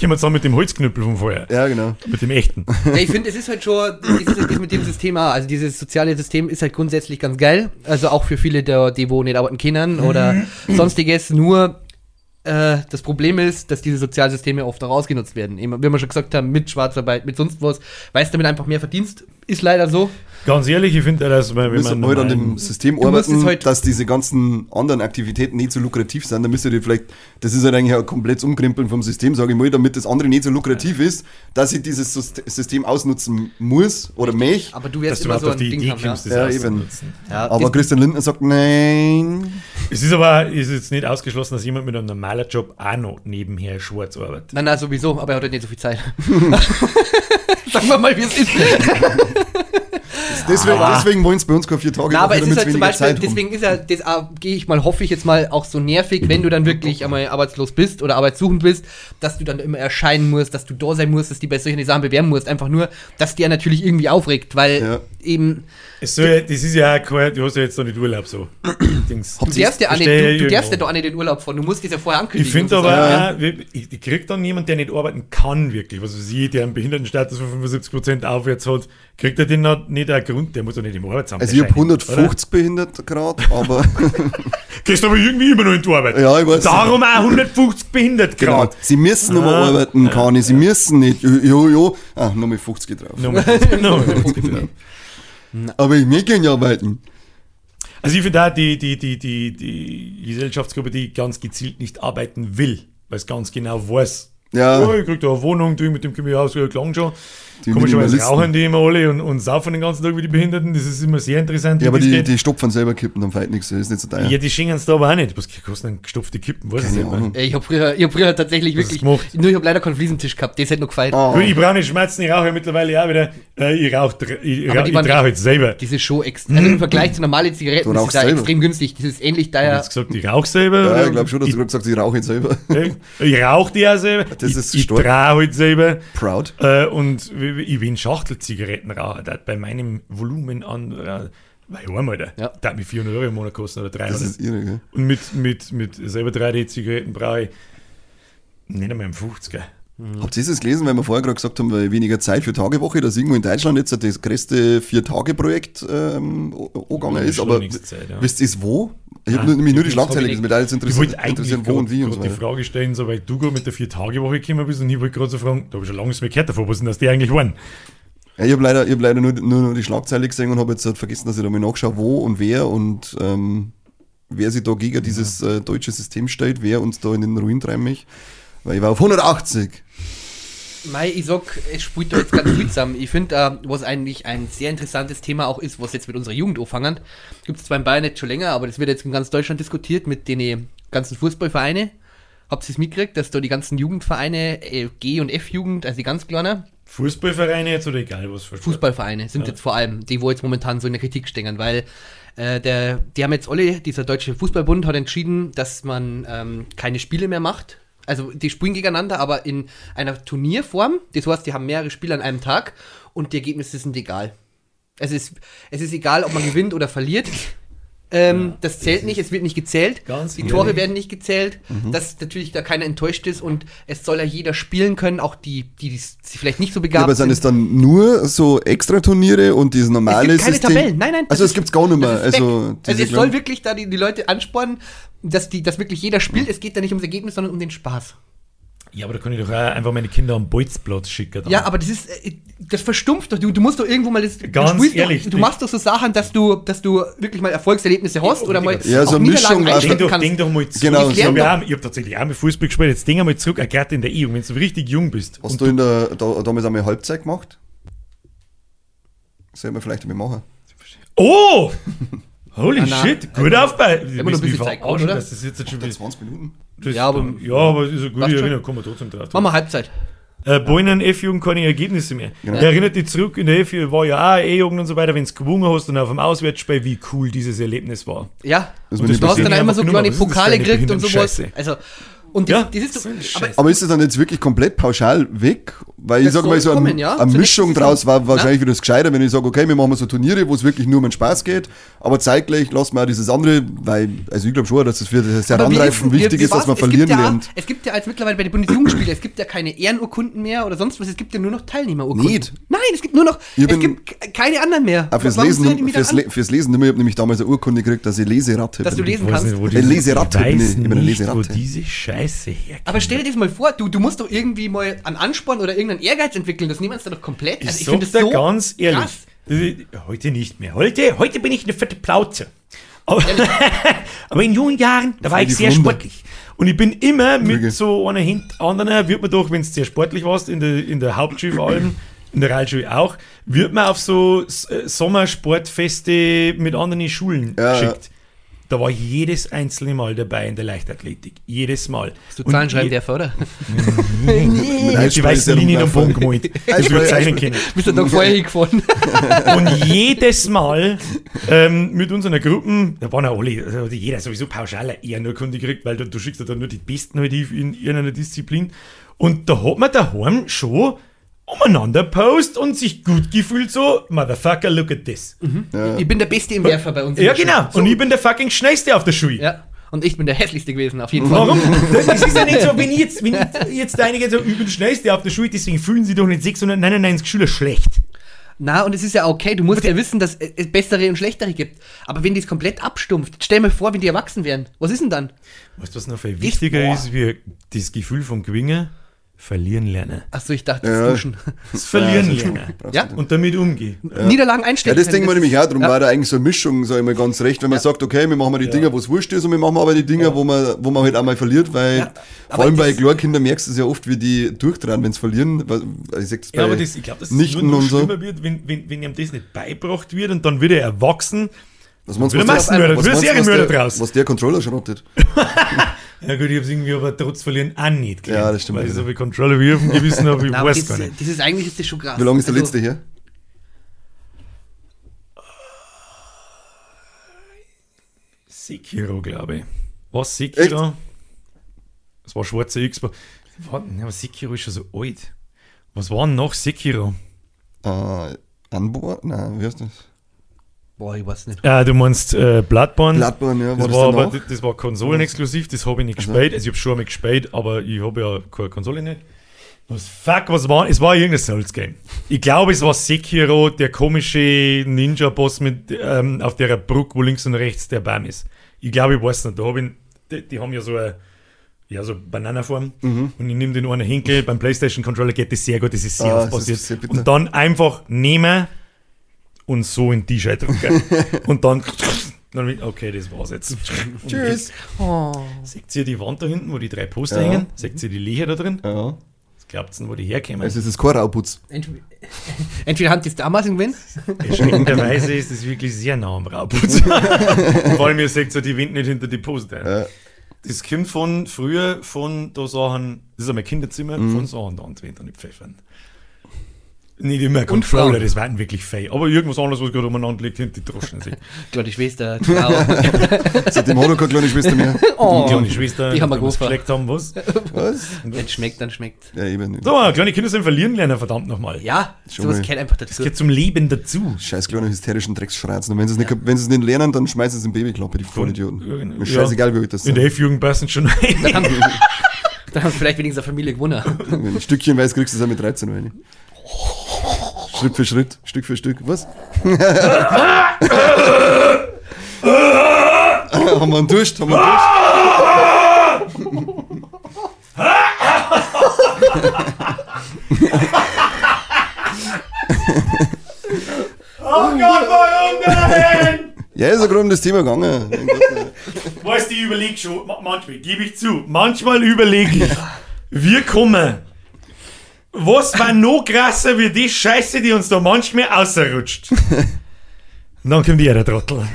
Kommen wir zusammen mit dem Holzknüppel vom Vorher. Ja, genau. Mit dem echten. Ja, ich finde, es ist halt schon, das, ist, das mit dem System auch, also dieses soziale System ist halt grundsätzlich ganz geil. Also auch für viele, der, die wo nicht arbeiten können oder sonstiges. Nur äh, das Problem ist, dass diese Sozialsysteme oft auch ausgenutzt werden. Eben, wie wir schon gesagt haben, mit Schwarzarbeit, mit sonst was, weil es damit einfach mehr verdienst. Ist leider so. Ganz ehrlich, ich finde, dass wenn Wir müssen man halt an dem System arbeiten, halt- dass diese ganzen anderen Aktivitäten nicht so lukrativ sind. Da müsst ihr vielleicht, das ist halt eigentlich ein komplettes Umkrempeln vom System, sage ich mal, damit das andere nicht so lukrativ ist, dass ich dieses Syst- System ausnutzen muss oder mich. Aber du wirst immer so auf ein die Ding Idee haben. Ja. das Ja, eben. Ja, Aber das- Christian Lindner sagt, nein. Es ist aber ist jetzt nicht ausgeschlossen, dass jemand mit einem normalen Job auch noch nebenher schwarz arbeitet. Nein, nein, sowieso, aber er hat halt nicht so viel Zeit. Sagen wir mal, wie es ist. Deswegen, deswegen wollen es bei uns keine vier Tage, Na, aber es ist halt zum Beispiel, Zeit deswegen ist ja, das auch, gehe ich mal, hoffe ich jetzt mal, auch so nervig, wenn du dann wirklich einmal arbeitslos bist oder arbeitssuchend bist, dass du dann immer erscheinen musst, dass du da sein musst, dass die bei solchen Sachen bewerben musst. Einfach nur, dass dir natürlich irgendwie aufregt, weil Ja. eben, Es soll, ja- das ist ja auch kein, du hast ja jetzt noch nicht Urlaub so. Dings. du darfst ja auch nicht, du, du darfst ja doch auch nicht den Urlaub fahren, du musst das ja vorher ankündigen. Ich finde aber, auch, ich, ich krieg dann jemand, der nicht arbeiten kann, wirklich. Was weiß ich, der einen Behindertenstatus von 75% aufwärts hat, kriegt er den noch nicht einen Grund, der muss doch nicht im Arbeitsamt Also ich habe erscheinen, 150 behindert gerade, aber oder? Kriegst aber irgendwie immer noch in die Arbeit. Ja, ich weiß. Darum auch 150 behindert genau. gerade. Sie müssen aber Ah. arbeiten, Kani, sie müssen nicht. Jo, jo. Ah, nochmal 50 geht drauf. Nochmal- nochmal 50 drauf. Aber ich möchte nicht arbeiten. Also ich finde auch die, die, die, die, die Gesellschaftsgruppe, die ganz gezielt nicht arbeiten will, weil es ganz genau weiß, Ja. oh, ich krieg da eine Wohnung, du mit dem komme ich aus, ja, klang schon. Die Komischerweise rauchen die immer alle und, und saufen den ganzen Tag wie die Behinderten. Das ist immer sehr interessant. Ja, aber die, die stopfen selber Kippen, dann fällt nichts, das ist nicht so teuer. ja, die schenken es da aber auch nicht. Was kosten denn gestopfte Kippen? Weiß ich Keine nicht mehr. Ahnung. Ich habe früher, ich hab früher tatsächlich Was hast wirklich. du gemacht? Nur ich habe leider keinen Fliesentisch gehabt, das hätte noch gefeiert. Ah. Gut, ich brauche nicht schmerzen, ich rauche ja mittlerweile auch wieder. Äh, ich rauche ich, rauch, die ich rauche jetzt selber. Das ist schon extrem. Also im Vergleich zu normalen Zigaretten Du ist da extrem günstig. Das ist ähnlich Ich daher. habe gesagt, ich rauche selber. Ja, ich glaube schon, dass ich, du gerade gesagt hast, ich rauche jetzt selber. ich, ich rauche die auch selber. Das ich ist ich stark. trage halt selber. Proud. Äh, und ich bin Schachtelzigarettenraucher. Das hat bei meinem Volumen an. Äh, weil ich einmal, der, Ja. der hat mich 400 Euro im Monat kosten oder 300. Das ist irre, gell? Und mit, mit, mit selber 3D-Zigaretten brauche ich nicht einmal im 50er. Habt ihr das gelesen, weil wir vorher gerade gesagt haben, weil weniger Zeit für Tagewoche, dass irgendwo in Deutschland jetzt das größte Vier-Tage-Projekt ähm, angegangen ist, aber Beschleunigungszeit, ja. wisst ihr es wo? Ich habe nämlich nur die Schlagzeile ich mit alles interessiert, interessieren, wo und wie und so gerade die weiter. Frage stellen, so, weil du gerade mit der Vier-Tage-Woche gekommen bist und ich wollte gerade so fragen, da habe ich schon lange nichts mehr gehört davon, was denn das die eigentlich waren? Ja, ich habe leider, ich hab leider nur, nur, nur die Schlagzeile gesehen und habe jetzt halt vergessen, dass ich da mal nachschaue, wo und wer und ähm, wer sich da gegen dieses äh, deutsche System stellt, wer uns da in den Ruin treiben möchte. Weil ich war auf 180. Mei, ich sag, es spielt da jetzt ganz viel zusammen. Ich finde, äh, was eigentlich ein sehr interessantes Thema auch ist, was jetzt mit unserer Jugend anfangen, gibt es zwar in Bayern nicht schon länger, aber das wird jetzt in ganz Deutschland diskutiert mit den ganzen Fußballvereine. Habt ihr es mitgekriegt, dass da die ganzen Jugendvereine, äh, G- und F-Jugend, also die ganz kleinen, Fußballvereine jetzt oder egal was für? Fußballvereine sind jetzt vor allem, die wo jetzt momentan so in der Kritik stehen, weil äh, der, die haben jetzt alle, dieser deutsche Fußballbund hat entschieden, dass man ähm, keine Spiele mehr macht. Also die spielen gegeneinander, aber in einer Turnierform. Das heißt, die haben mehrere Spiele an einem Tag und die Ergebnisse sind egal. Es ist, es ist egal, ob man gewinnt oder verliert. Ähm, Das zählt nicht, es wird nicht gezählt. Ganz die Tore ehrlich. werden nicht gezählt, dass natürlich da keiner enttäuscht ist und es soll ja jeder spielen können, auch die, die, die vielleicht nicht so Ja, begabt aber sind es dann nur so extra Turniere und dieses normale es gibt keine System? Tabellen. Nein, nein. Also es gibt's gar nicht mehr. Also, also es soll wirklich da die, die Leute anspornen, dass, die, dass wirklich jeder spielt. Es geht da nicht ums Ergebnis, sondern um den Spaß. Ja, aber da kann ich doch auch einfach meine Kinder am Bolzplatz schicken. dann. Ja, aber das ist, äh, das verstumpft doch. Du, du musst doch irgendwo mal das. Ganz du ehrlich, Doch, du machst doch so Sachen, dass du, dass du wirklich mal Erfolgserlebnisse hast oder mal Ja, so auch eine Niederlagen Mischung einstecken Denk doch, kannst. denk doch mal zurück. Genau, ich so. habe ja, auch- ich hab tatsächlich auch mit Fußball gespielt. Jetzt denk einmal zurück, auch gerade in der E-Jugend, wenn du richtig jung bist. Hast und du in der, da, damals einmal Halbzeit gemacht? Sollen wir vielleicht einmal machen? Oh! Holy Na, na. shit, gut aufbei. noch ein bisschen Zeit gehabt, oder? Das ist jetzt schon wieder. 20 Minuten? Das, Ja, aber- ja, aber ist eine gute. Erinnerung, kommen wir trotzdem drauf. Machen wir Halbzeit. Äh, Bohnen F-Jugend keine Ergebnisse mehr. Genau. Erinnert dich zurück, in der F-Jugend war ja auch E-Jugend und so weiter, wenn du gewonnen hast und auf dem Auswärtsspiel, wie cool dieses Erlebnis war. Ja. Das und du nicht hast dann immer so kleine Pokale gekriegt und sowas. Also, und das, Ja, das ist so aber Scheiße. Aber ist das dann jetzt wirklich komplett pauschal weg? Weil ich sage mal, so soll eine, kommen, ja, eine Mischung draus war wahrscheinlich wieder das Gescheiter, wenn ich sage, okay, wir machen so Turniere, wo es wirklich nur um den Spaß geht, aber zeitgleich lassen wir auch dieses andere, weil, also ich glaube schon, dass es für das Aber wie Heranreifen wie- wichtig wie ist, dass man Es gibt verlieren ja, lernt. Es gibt ja als mittlerweile bei den Bundesjugendspielen, es gibt ja keine Ehrenurkunden mehr oder sonst was, es gibt ja nur noch Teilnehmerurkunden. Nicht? Nein, es gibt nur noch, Ich es gibt ke- keine anderen mehr. Auch fürs Warum Lesen, die fürs? Le fürs Lesen, ich habe nämlich damals eine Urkunde gekriegt, dass ich Leseratte Dass du bin. lesen Ich weiß kannst. nicht, wo Eine diese- Leseratte ich bin ich, ich bin eine wo Leseratte. diese Scheiße herkommt. Aber stell dir das mal vor, du, du musst doch irgendwie mal einen Ansporn oder irgendeinen Ehrgeiz entwickeln, das nehmen wir doch komplett. Ich, Also ich finde das so ganz ehrlich, krass. heute nicht mehr. Heute, heute bin ich eine fette Plauze. Aber, aber in jungen Jahren, da war ich sehr Wunder. sportlich. Und ich bin immer mit Lüge. so einer hinter anderen, wird man doch, wenn du sehr sportlich warst, in der, in der Hauptschule vor allem, in der Realschule auch, wird man auf so S- äh, Sommersportfeste mit anderen Schulen Ja, geschickt. Da war ich jedes einzelne Mal dabei in der Leichtathletik. Jedes Mal. Du Und Zahlenschreibenwerfer, oder? Mit je- die Eisspeicher weißen Linien am. Boden gemalt. Das Eisspeicher- wird zeichnen können. Bist du doch vorher hingefahren? Und jedes Mal ähm, mit unserer Gruppe, da waren ja alle, also hat jeder sowieso pauschal eine Ehrenurkunde gekriegt, weil du, du schickst ja dann nur die Besten halt in irgendeiner Disziplin. Und da hat man daheim schon umeinander post und sich gut gefühlt so, Motherfucker, look at this. Ich bin der Beste im Werfer bei uns. Ja, genau. So. Und ich bin der fucking Schnellste auf der Schule. Ja. Und ich bin der hässlichste gewesen, auf jeden Fall. Warum? Das ist ja nicht so, wenn ich jetzt, wenn ich jetzt einige so, ich bin der Schnellste auf der Schule, deswegen fühlen sie doch nicht 699 Schüler schlecht. Na, und es ist ja okay, du musst ja wissen, dass es bessere und schlechtere gibt. Aber wenn das komplett abstumpft, stell mir vor, wenn die erwachsen wären. Was ist denn dann? Weißt du, was noch viel wichtiger boah. ist, wie das Gefühl vom Gewinnen? Verlieren lernen. Achso, ich dachte, Ja. das Duschen. Das Verlieren Ja, lernen. Brauchst Ja? Und damit umgehen. Niederlagen Ja, einstecken. das denken wir nämlich auch, darum Ja. war da eigentlich so eine Mischung, sag ich mal ganz recht, wenn man sagt, okay, wir machen mal die Dinger, wo es wurscht ist und wir machen aber die Dinger, wo, man, wo man halt auch mal verliert, weil Ja, vor allem bei das- Kleinkindern merkst du es ja oft, wie die durchdrehen, wenn sie verlieren. weil- Ich sag das bei Ja, aber das, ich glaube, dass es Nichten nur noch und so. schlimmer wird, wenn, wenn, wenn ihm das nicht beigebracht wird und dann wird er erwachsen. Was meinst du, was was. Was der Controller schrottet. Ja gut, ich habe es irgendwie aber trotz Verlieren auch nicht gelernt. Ja, das stimmt Weil ich so viel Controller wie auf dem Gewissen habe, ich aber weiß das, gar nicht. das ist eigentlich ist das schon krass. Wie lange ist der Also, letzte her? Sekiro, glaube ich. Was, Sekiro? Das war schwarze Xbox. Warte, ja, aber Sekiro ist schon so alt. Was war denn noch Sekiro? Äh, Anbohr? Nein, wie heißt das? Boah, ich weiß nicht. Äh, du meinst äh, Bloodborne? Bloodborne, ja, war das, das war aber, das, das war konsolenexklusiv, das habe ich nicht gespielt. Also ich habe schon einmal gespielt, aber ich habe ja keine Konsole nicht. Was fuck, was war? Es war irgendein Souls-Game. Ich glaube, es war Sekiro, der komische Ninja-Boss mit ähm, auf der Brücke, wo links und rechts der Baum ist. Ich glaube, ich weiß nicht. Da hab ich, die, die haben ja so eine ja, so Bananaform. Mhm. Und ich nehme den einen Hinkel. Beim PlayStation-Controller geht das sehr gut, das ist sehr Ah, oft das passiert. ist sehr bitter. und dann einfach nehmen und so in die drücken. und dann, okay, das war's jetzt. Tschüss. Oh. Seht ihr die Wand da hinten, wo die drei Poster Ja. hängen? Seht ihr die Löcher da drin? Ja. Was glaubt ihr, wo die herkommen? Also es ist kein Rauputz. Entweder, entweder haben die es damals irgendwann. Erschreckenderweise ist es wirklich sehr nah am Raubputz. Vor allem, ihr seht so die Wind nicht hinter die Poster. Ja. Das kommt von früher, von da Sachen, das ist mein Kinderzimmer, Mhm. von Sachen da und nicht pfeffern. Nicht immer Controller, das waren wirklich fei. Aber irgendwas anderes, was gerade umeinander liegt, hinter die Droschen sind. Kleine Schwester, die Frau. Seitdem hat er keine kleine Schwester mehr. Oh. Die kleine Schwester, Die haben wir geschleckt haben, was? Was? Wenn es schmeckt, dann schmeckt. Ja, eben nicht. So, kleine Kinder sind verlieren lernen, verdammt nochmal. Ja, Schon sowas mal. gehört einfach dazu. Das gehört zum Leben dazu. Scheiß kleine hysterischen Drecksschreizen. Und wenn sie es nicht, wenn sie es nicht lernen, dann schmeißen sie es in Babyklappe, die Vollidioten. Ja, genau. Mir ist scheißegal, wie alt das In der sind. F-Jugend passen schon haben, dann haben sie vielleicht wenigstens eine Familie gewonnen. Wenn ein Stückchen weiß, kriegst du es auch mit 13 rein. Schritt für Schritt, Stück für Stück. Was? haben wir einen Durst? Haben wir einen Durst? Oh Gott, warum denn? Ja, ist ja gerade um das Thema gegangen. Mein. Weißt du, ich überlege schon, ma- manchmal, gebe ich zu, manchmal überlege ich, wir kommen. Was war noch krasser wie die Scheiße, die uns da manchmal außerrutscht? Und dann kommt der Trottel.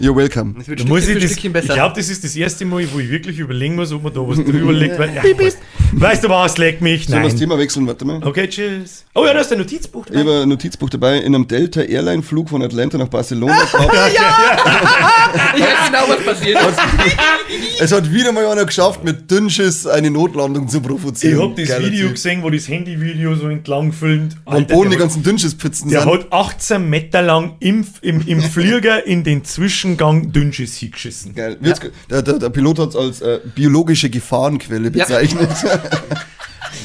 You're welcome. Das wird muss ich das, Stückchen ich besser. glaube, das ist das erste Mal, wo ich wirklich überlegen muss, ob man da was drüber legt. Weil, ja, weißt, weißt du was, leg mich? Sollen wir das Nein. Thema wechseln? Warte mal. Okay, tschüss. Oh ja, da ist ein Notizbuch Ich dabei. habe ein Notizbuch dabei. In einem Delta Airline Flug von Atlanta nach Barcelona. gab's- Ich weiß genau, was passiert ist. es hat wieder mal einer geschafft, mit Dünnschiss eine Notlandung zu provozieren. Ich hab das Geiler Video Typ. gesehen, wo das Handyvideo so entlang filmt. Am Alter, Boden die ganzen Dünnschisspfützen Der sind. hat 18 Meter lang im, im, im Flieger in den Zwischengang Dünnschiss hingeschissen. Geil. Ge- Der, der, der Pilot hat es als äh, biologische Gefahrenquelle bezeichnet.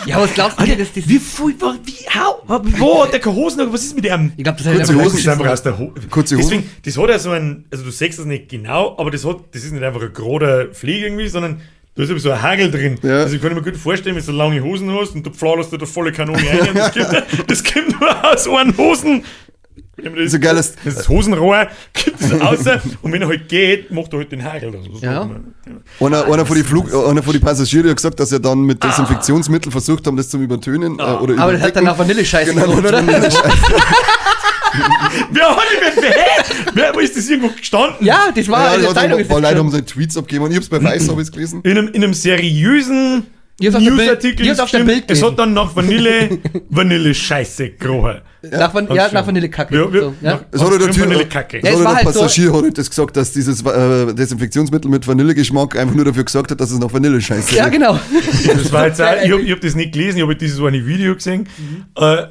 Ja, was glaubst du, das, das, Wie viel, wie, how, wo hat der keine Hosen? Was ist mit dem? ich glaube, das hat Kurze Hosen Das ist einfach aus der Ho Kurze Hosen. Deswegen, das hat ja so ein, also du siehst das nicht genau, aber das hat, das ist nicht einfach ein gerader Flieg irgendwie, sondern da ist eben so ein Hagel drin. Ja. Also ich kann mir gut vorstellen, wenn du so lange Hosen hast und du fladerst da der volle Kanone rein und das kommt, das kommt nur aus einem Hosen. Das, So geiles- das ist Hosenrohr, gibt es raus und wenn er halt geht, macht er halt den Hagel. da. So, Ja. Einer, einer, von die Flug, einer von die Passagiere hat gesagt, dass er dann mit Desinfektionsmittel versucht haben, das zum Übertönen. Äh, oder Aber das hat dann auch Vanillescheiße Genau, gerochen, oder? Wer hat denn, wer, wer, wo ist das irgendwo gestanden? Ja, das war Ja, in der da, Zeitung. ein ist paar Leute haben seine Tweets abgegeben und ich hab's bei Weiß hab ich's gelesen. In einem, in einem seriösen ist Newsartikel ist es hat dann nach Vanille, Vanille-Scheiße gerochen. Nach, Van, ja, nach Vanillekacke. Ja, so, ja. nach, Es hat halt der, Vanillekacke. Ja, hat war halt der halt so- Passagier hat halt das gesagt, dass dieses äh, Desinfektionsmittel mit Vanillegeschmack einfach nur dafür gesagt hat, dass es nach Vanille scheiße ja, genau. Das war jetzt auch, ich habe hab das nicht gelesen, ich habe dieses eine Video gesehen. Äh, äh,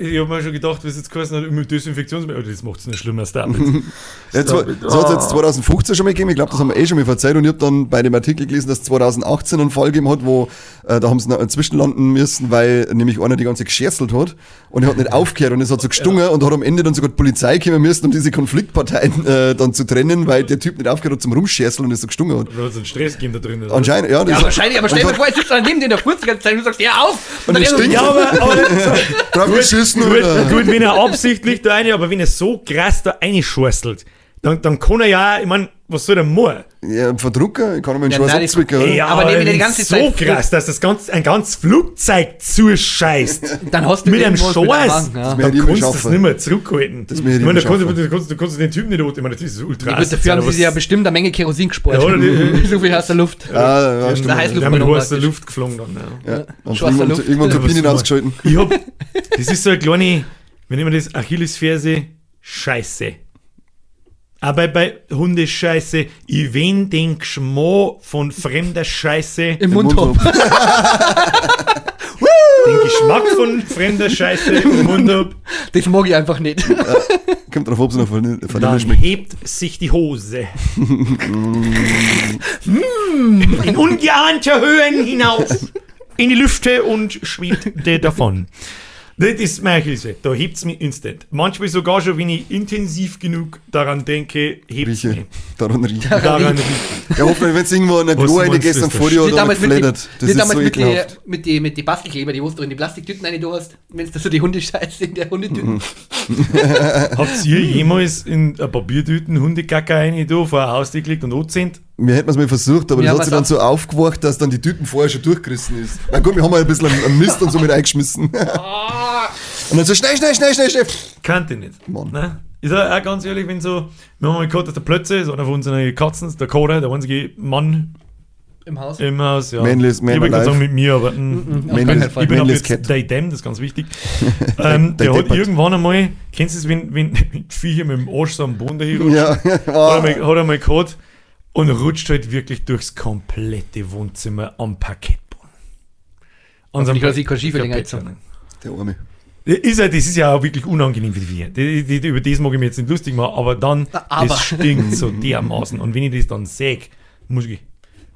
ich habe mir schon gedacht, was jetzt geheißen hat, mit Desinfektionsmittel, das macht es nicht schlimmer als damit. Ja, das hat es jetzt 2015 schon mal gegeben, ich glaube, das haben wir eh schon mal verzeiht und ich habe dann bei dem Artikel gelesen, dass es 2018 einen Fall gegeben hat, wo äh, da haben sie noch zwischenlanden müssen, weil nämlich einer die ganze gescherselt hat und er hat nicht, auf, aufgehört und es hat so gestungen und hat am Ende dann sogar die Polizei kommen müssen, um diese Konfliktparteien äh, dann zu trennen, weil der Typ nicht aufgehört hat zum Rumschäßeln und es so gestungen hat. Oder es einen Stress gegeben da drin? oder? Anscheinend, ja. Das Ja, wahrscheinlich, aber stell dir vor, jetzt sitzt einer neben dir in der Furz die ganze Zeit und du sagst, ja auf! Und dann es er so, stinkt. Ja, aber, aber drauf geschissen gut, oder? gut, wenn er absichtlich da rein, aber wenn er so krass da reinschorstelt, dann, dann kann er ja, ich meine, was soll der Moor? Ja, Verdrucker, ich kann ihm einen Ja, nein, abzwicken, oder? Ja, aber neben dir die ganze so Zeit krass, dass das ganz, ein ganz Flugzeug zuscheißt. Dann hast du mit einem. Wagen, ja. Das Dann kannst du das nicht mehr zurückhalten. Das ich meine, da kannst, du, kannst, du kannst den Typen nicht rot. Ich meine, das ist ultra Ja, gut, dafür haben sie sich ja bestimmt eine Menge Kerosin gespart. Ja, oder die- so viel aus der Luft. Ah, ja, Ja, Heißluft- haben mit heißer. Luft geflogen dann. Ja. Ja, und irgendwann, irgendwann Turbinen ausgeschalten. Ich hab, das ist so eine kleine, wenn ich mir das Achillesferse, Scheiße. Aber bei Hundescheiße, ich wen den Geschmack von fremder Scheiße, Im Mund Mund hab. den Geschmack von fremder Scheiße im Mund hab, Das mag ich einfach nicht. Kommt drauf, ob es noch Vanille, dann schmeckt. hebt sich die Hose. Mm, in ungeahnter Höhen hinaus in die Lüfte und schwebte davon. Das ist meine Hilfe. Da hebt es mich instant. Manchmal sogar schon, wenn ich intensiv genug daran denke, hebt es mich. Daran rieche. Daran riecht Ja, hoffentlich, wenn es irgendwo an der Klo du, ist das vor dir oder damals mit, die, geflattert. Das ist damals so mit, die, ekelhaft. mit, die, mit die Bastelkleber, die wo du in die Plastiktüten rein da hast, wenn du so die Hundescheiße in der Hundetüten. Mhm. Habt ihr jemals in eine Papiertüten Hundekacke rein da vor ein Haustür gelegt und angezinnt? Wir hätten es mal versucht, aber Wir das hat sich es dann so aufgewacht, dass dann die Tüten vorher schon durchgerissen ist. Na gut, wir haben halt ein bisschen einen Mist und so mit eingeschmissen. Und dann so schnell, schnell, schnell, schnell, schnell. Kannte ich nicht. Mann. Ne? Ich sag auch ganz ehrlich, wenn so, wir haben mal gehabt, dass der Plötze, so einer von unseren Katzen, der Koda, der einzige Mann Im Haus. im Haus, ja. Manliest Man ich alive. sagen mit mir, aber mm, auf Männlich- gar keinen Fall. ich bin auch jetzt Cat. Day Dem, das ist ganz wichtig. ähm, der hat irgendwann einmal, kennst du es, wenn, wenn Viecher mit dem Arsch so am Boden dahin rutschen? Ja, Hat er mal, hat er mal gehabt und rutscht halt wirklich durchs komplette Wohnzimmer am Parkettboden. Hoffentlich hat er sich kein eingezogen. der Arme. Ist ja, das ist ja auch wirklich unangenehm für die. Die, die, die, über das mag ich mir jetzt nicht lustig machen, aber dann, Aber. das stinkt so dermaßen. Und wenn ich das dann sehe, muss ich,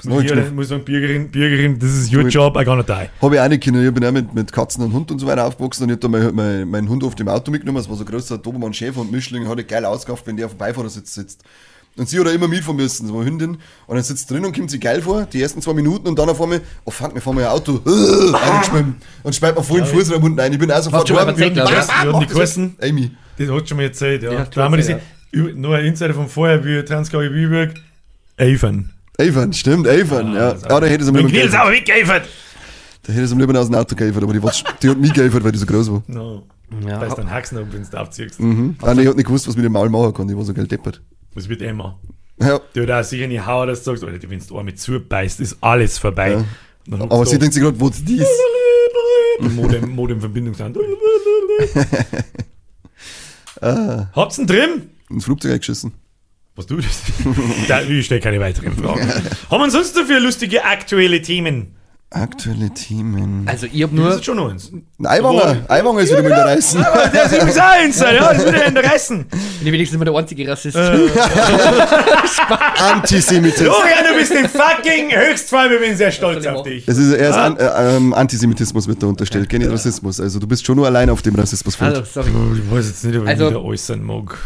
ich, muss sagen, Bürgerin, Bürgerin, das ist your job, I gonna die. Habe ich auch nicht können. Ich bin auch mit, mit Katzen und Hund und so weiter aufgewachsen und ich habe da mein, mein, meinen Hund auf dem Auto mitgenommen. Das war so ein großer Dobermann Schäfer und Mischling. Hat ich geil ausgekauft, wenn der auf dem Beifahrersitz sitzt. Und sie hat auch immer mitfahren müssen, so eine Hündin. Und dann sitzt drin und kommt sie geil vor, die ersten zwei Minuten und dann auf einmal, oh fuck, wir fahren mal ein Auto, eingeschwimmen. Und speit mir voll den Fuß rein unten rein. Ich bin auch sofort schon mal. Wir haben die, Kosten, Amy. das hat schon mal erzählt, ja. Ja, da haben wir diese, noch ein Insider von vorher, wie Transgau Wieberg, Avon. Avon, stimmt, Avon, ja. so. Ja, da hätte sie am Nils geäffert. auch weggeäffert. Da hätte sie am lieben aus dem Auto geäffert, aber die, die hat mich geäffert, weil die so groß war. No. Ja. Da ist dann Haxen wenn du aufziehst. Mhm. Ah, nee, ich hab nicht gewusst, was mit dem Maul machen kann, die war so geil deppert. Das wird Emma. Ja, hat auch sicher nicht Hauer, dass du sagst, wenn du mit zubeißt, ist alles vorbei. Ja. Aber du sie denkt sich gerade, was ist dies? Modem, Modem-Verbindung sind. Ah, Habt's einen drin? ins Flugzeug eingeschissen. Was du das? da, ich stelle keine weiteren Fragen. Haben wir sonst dafür lustige aktuelle Themen? Aktuelle Themen. Also ich hab Das nur, ist schon eins. Eiwanger, Eiwanger ist wieder mit der Reißen. Aber der ist übrigens eins, ja, das ist wieder in der Reißen. bin ich wenigstens immer der einzige Rassist. Antisemitismus. Florian, du bist in fucking Höchstform, ich bin sehr stolz auf dich. Es ist erst Ah. an, äh, ähm, Antisemitismus wird da unterstellt, kein Rassismus. Also du bist schon nur allein auf dem Rassismusfeld. Also, sorry. Ich weiß jetzt nicht, ob ich Also- wieder äußern mag.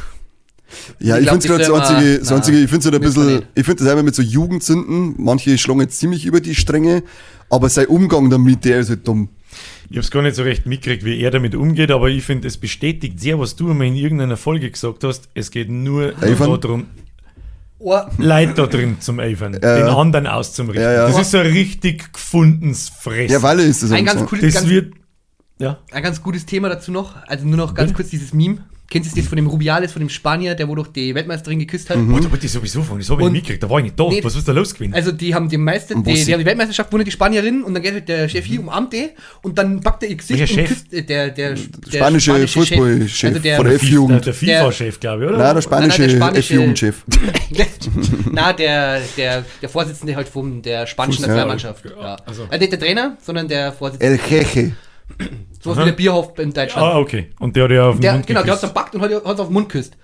Ja, ich ich, finde es gerade so einzige, so na, einzige, ich finde es halt ein bisschen, ich finde das einmal mit so Jugendsünden, manche schlagen jetzt ziemlich über die Stränge, aber sein Umgang damit, der ist halt dumm. Ich hab's gar nicht so recht mitgekriegt, wie er damit umgeht, aber ich finde, es bestätigt sehr, was du einmal in irgendeiner Folge gesagt hast. Es geht nur Eifern? darum, Oh, Leute da drin zum Eifern, den anderen auszumrichten. Ja, ja. Das ist so ein richtig gefundenes Fress. Ja, weil er ist das ein ganz so. cooles, das ganz, wird. Ja. ein ganz gutes Thema dazu noch. Also nur noch ganz kurz dieses Meme. Kennst du das von dem Rubiales, von dem Spanier, der wo doch die Weltmeisterin geküsst hat? Oh, da wollte ich sowieso fragen, das habe ich Und- nicht mitgekriegt, da war ich nicht da. Nee. Was ist da los gewesen? Also die haben die meiste, Und wo die, die haben die Weltmeisterschaft gewonnen, die Spanierin, und dann geht halt der Chef hier umarmt die und dann packt er ihr Gesicht Welcher und Chef? küsst äh, der, der, der Spanische Fußballchef Also der, von der der F-Jugend. der FIFA-Chef, glaube ich, oder? Nein, der spanische, Nein, nein, der spanische- F-Jugendchef. Na, der, der, der Vorsitzende halt von der spanischen Nationalmannschaft. ja, Ja. also. Also nicht der Trainer, sondern der Vorsitzende. El Jeje. So was Aha. wie der Bierhof in Deutschland. ah, okay. Und der hat ja auf den der, Mund genau, der hat geküsst. es packt und hat es auf den Mund geküsst.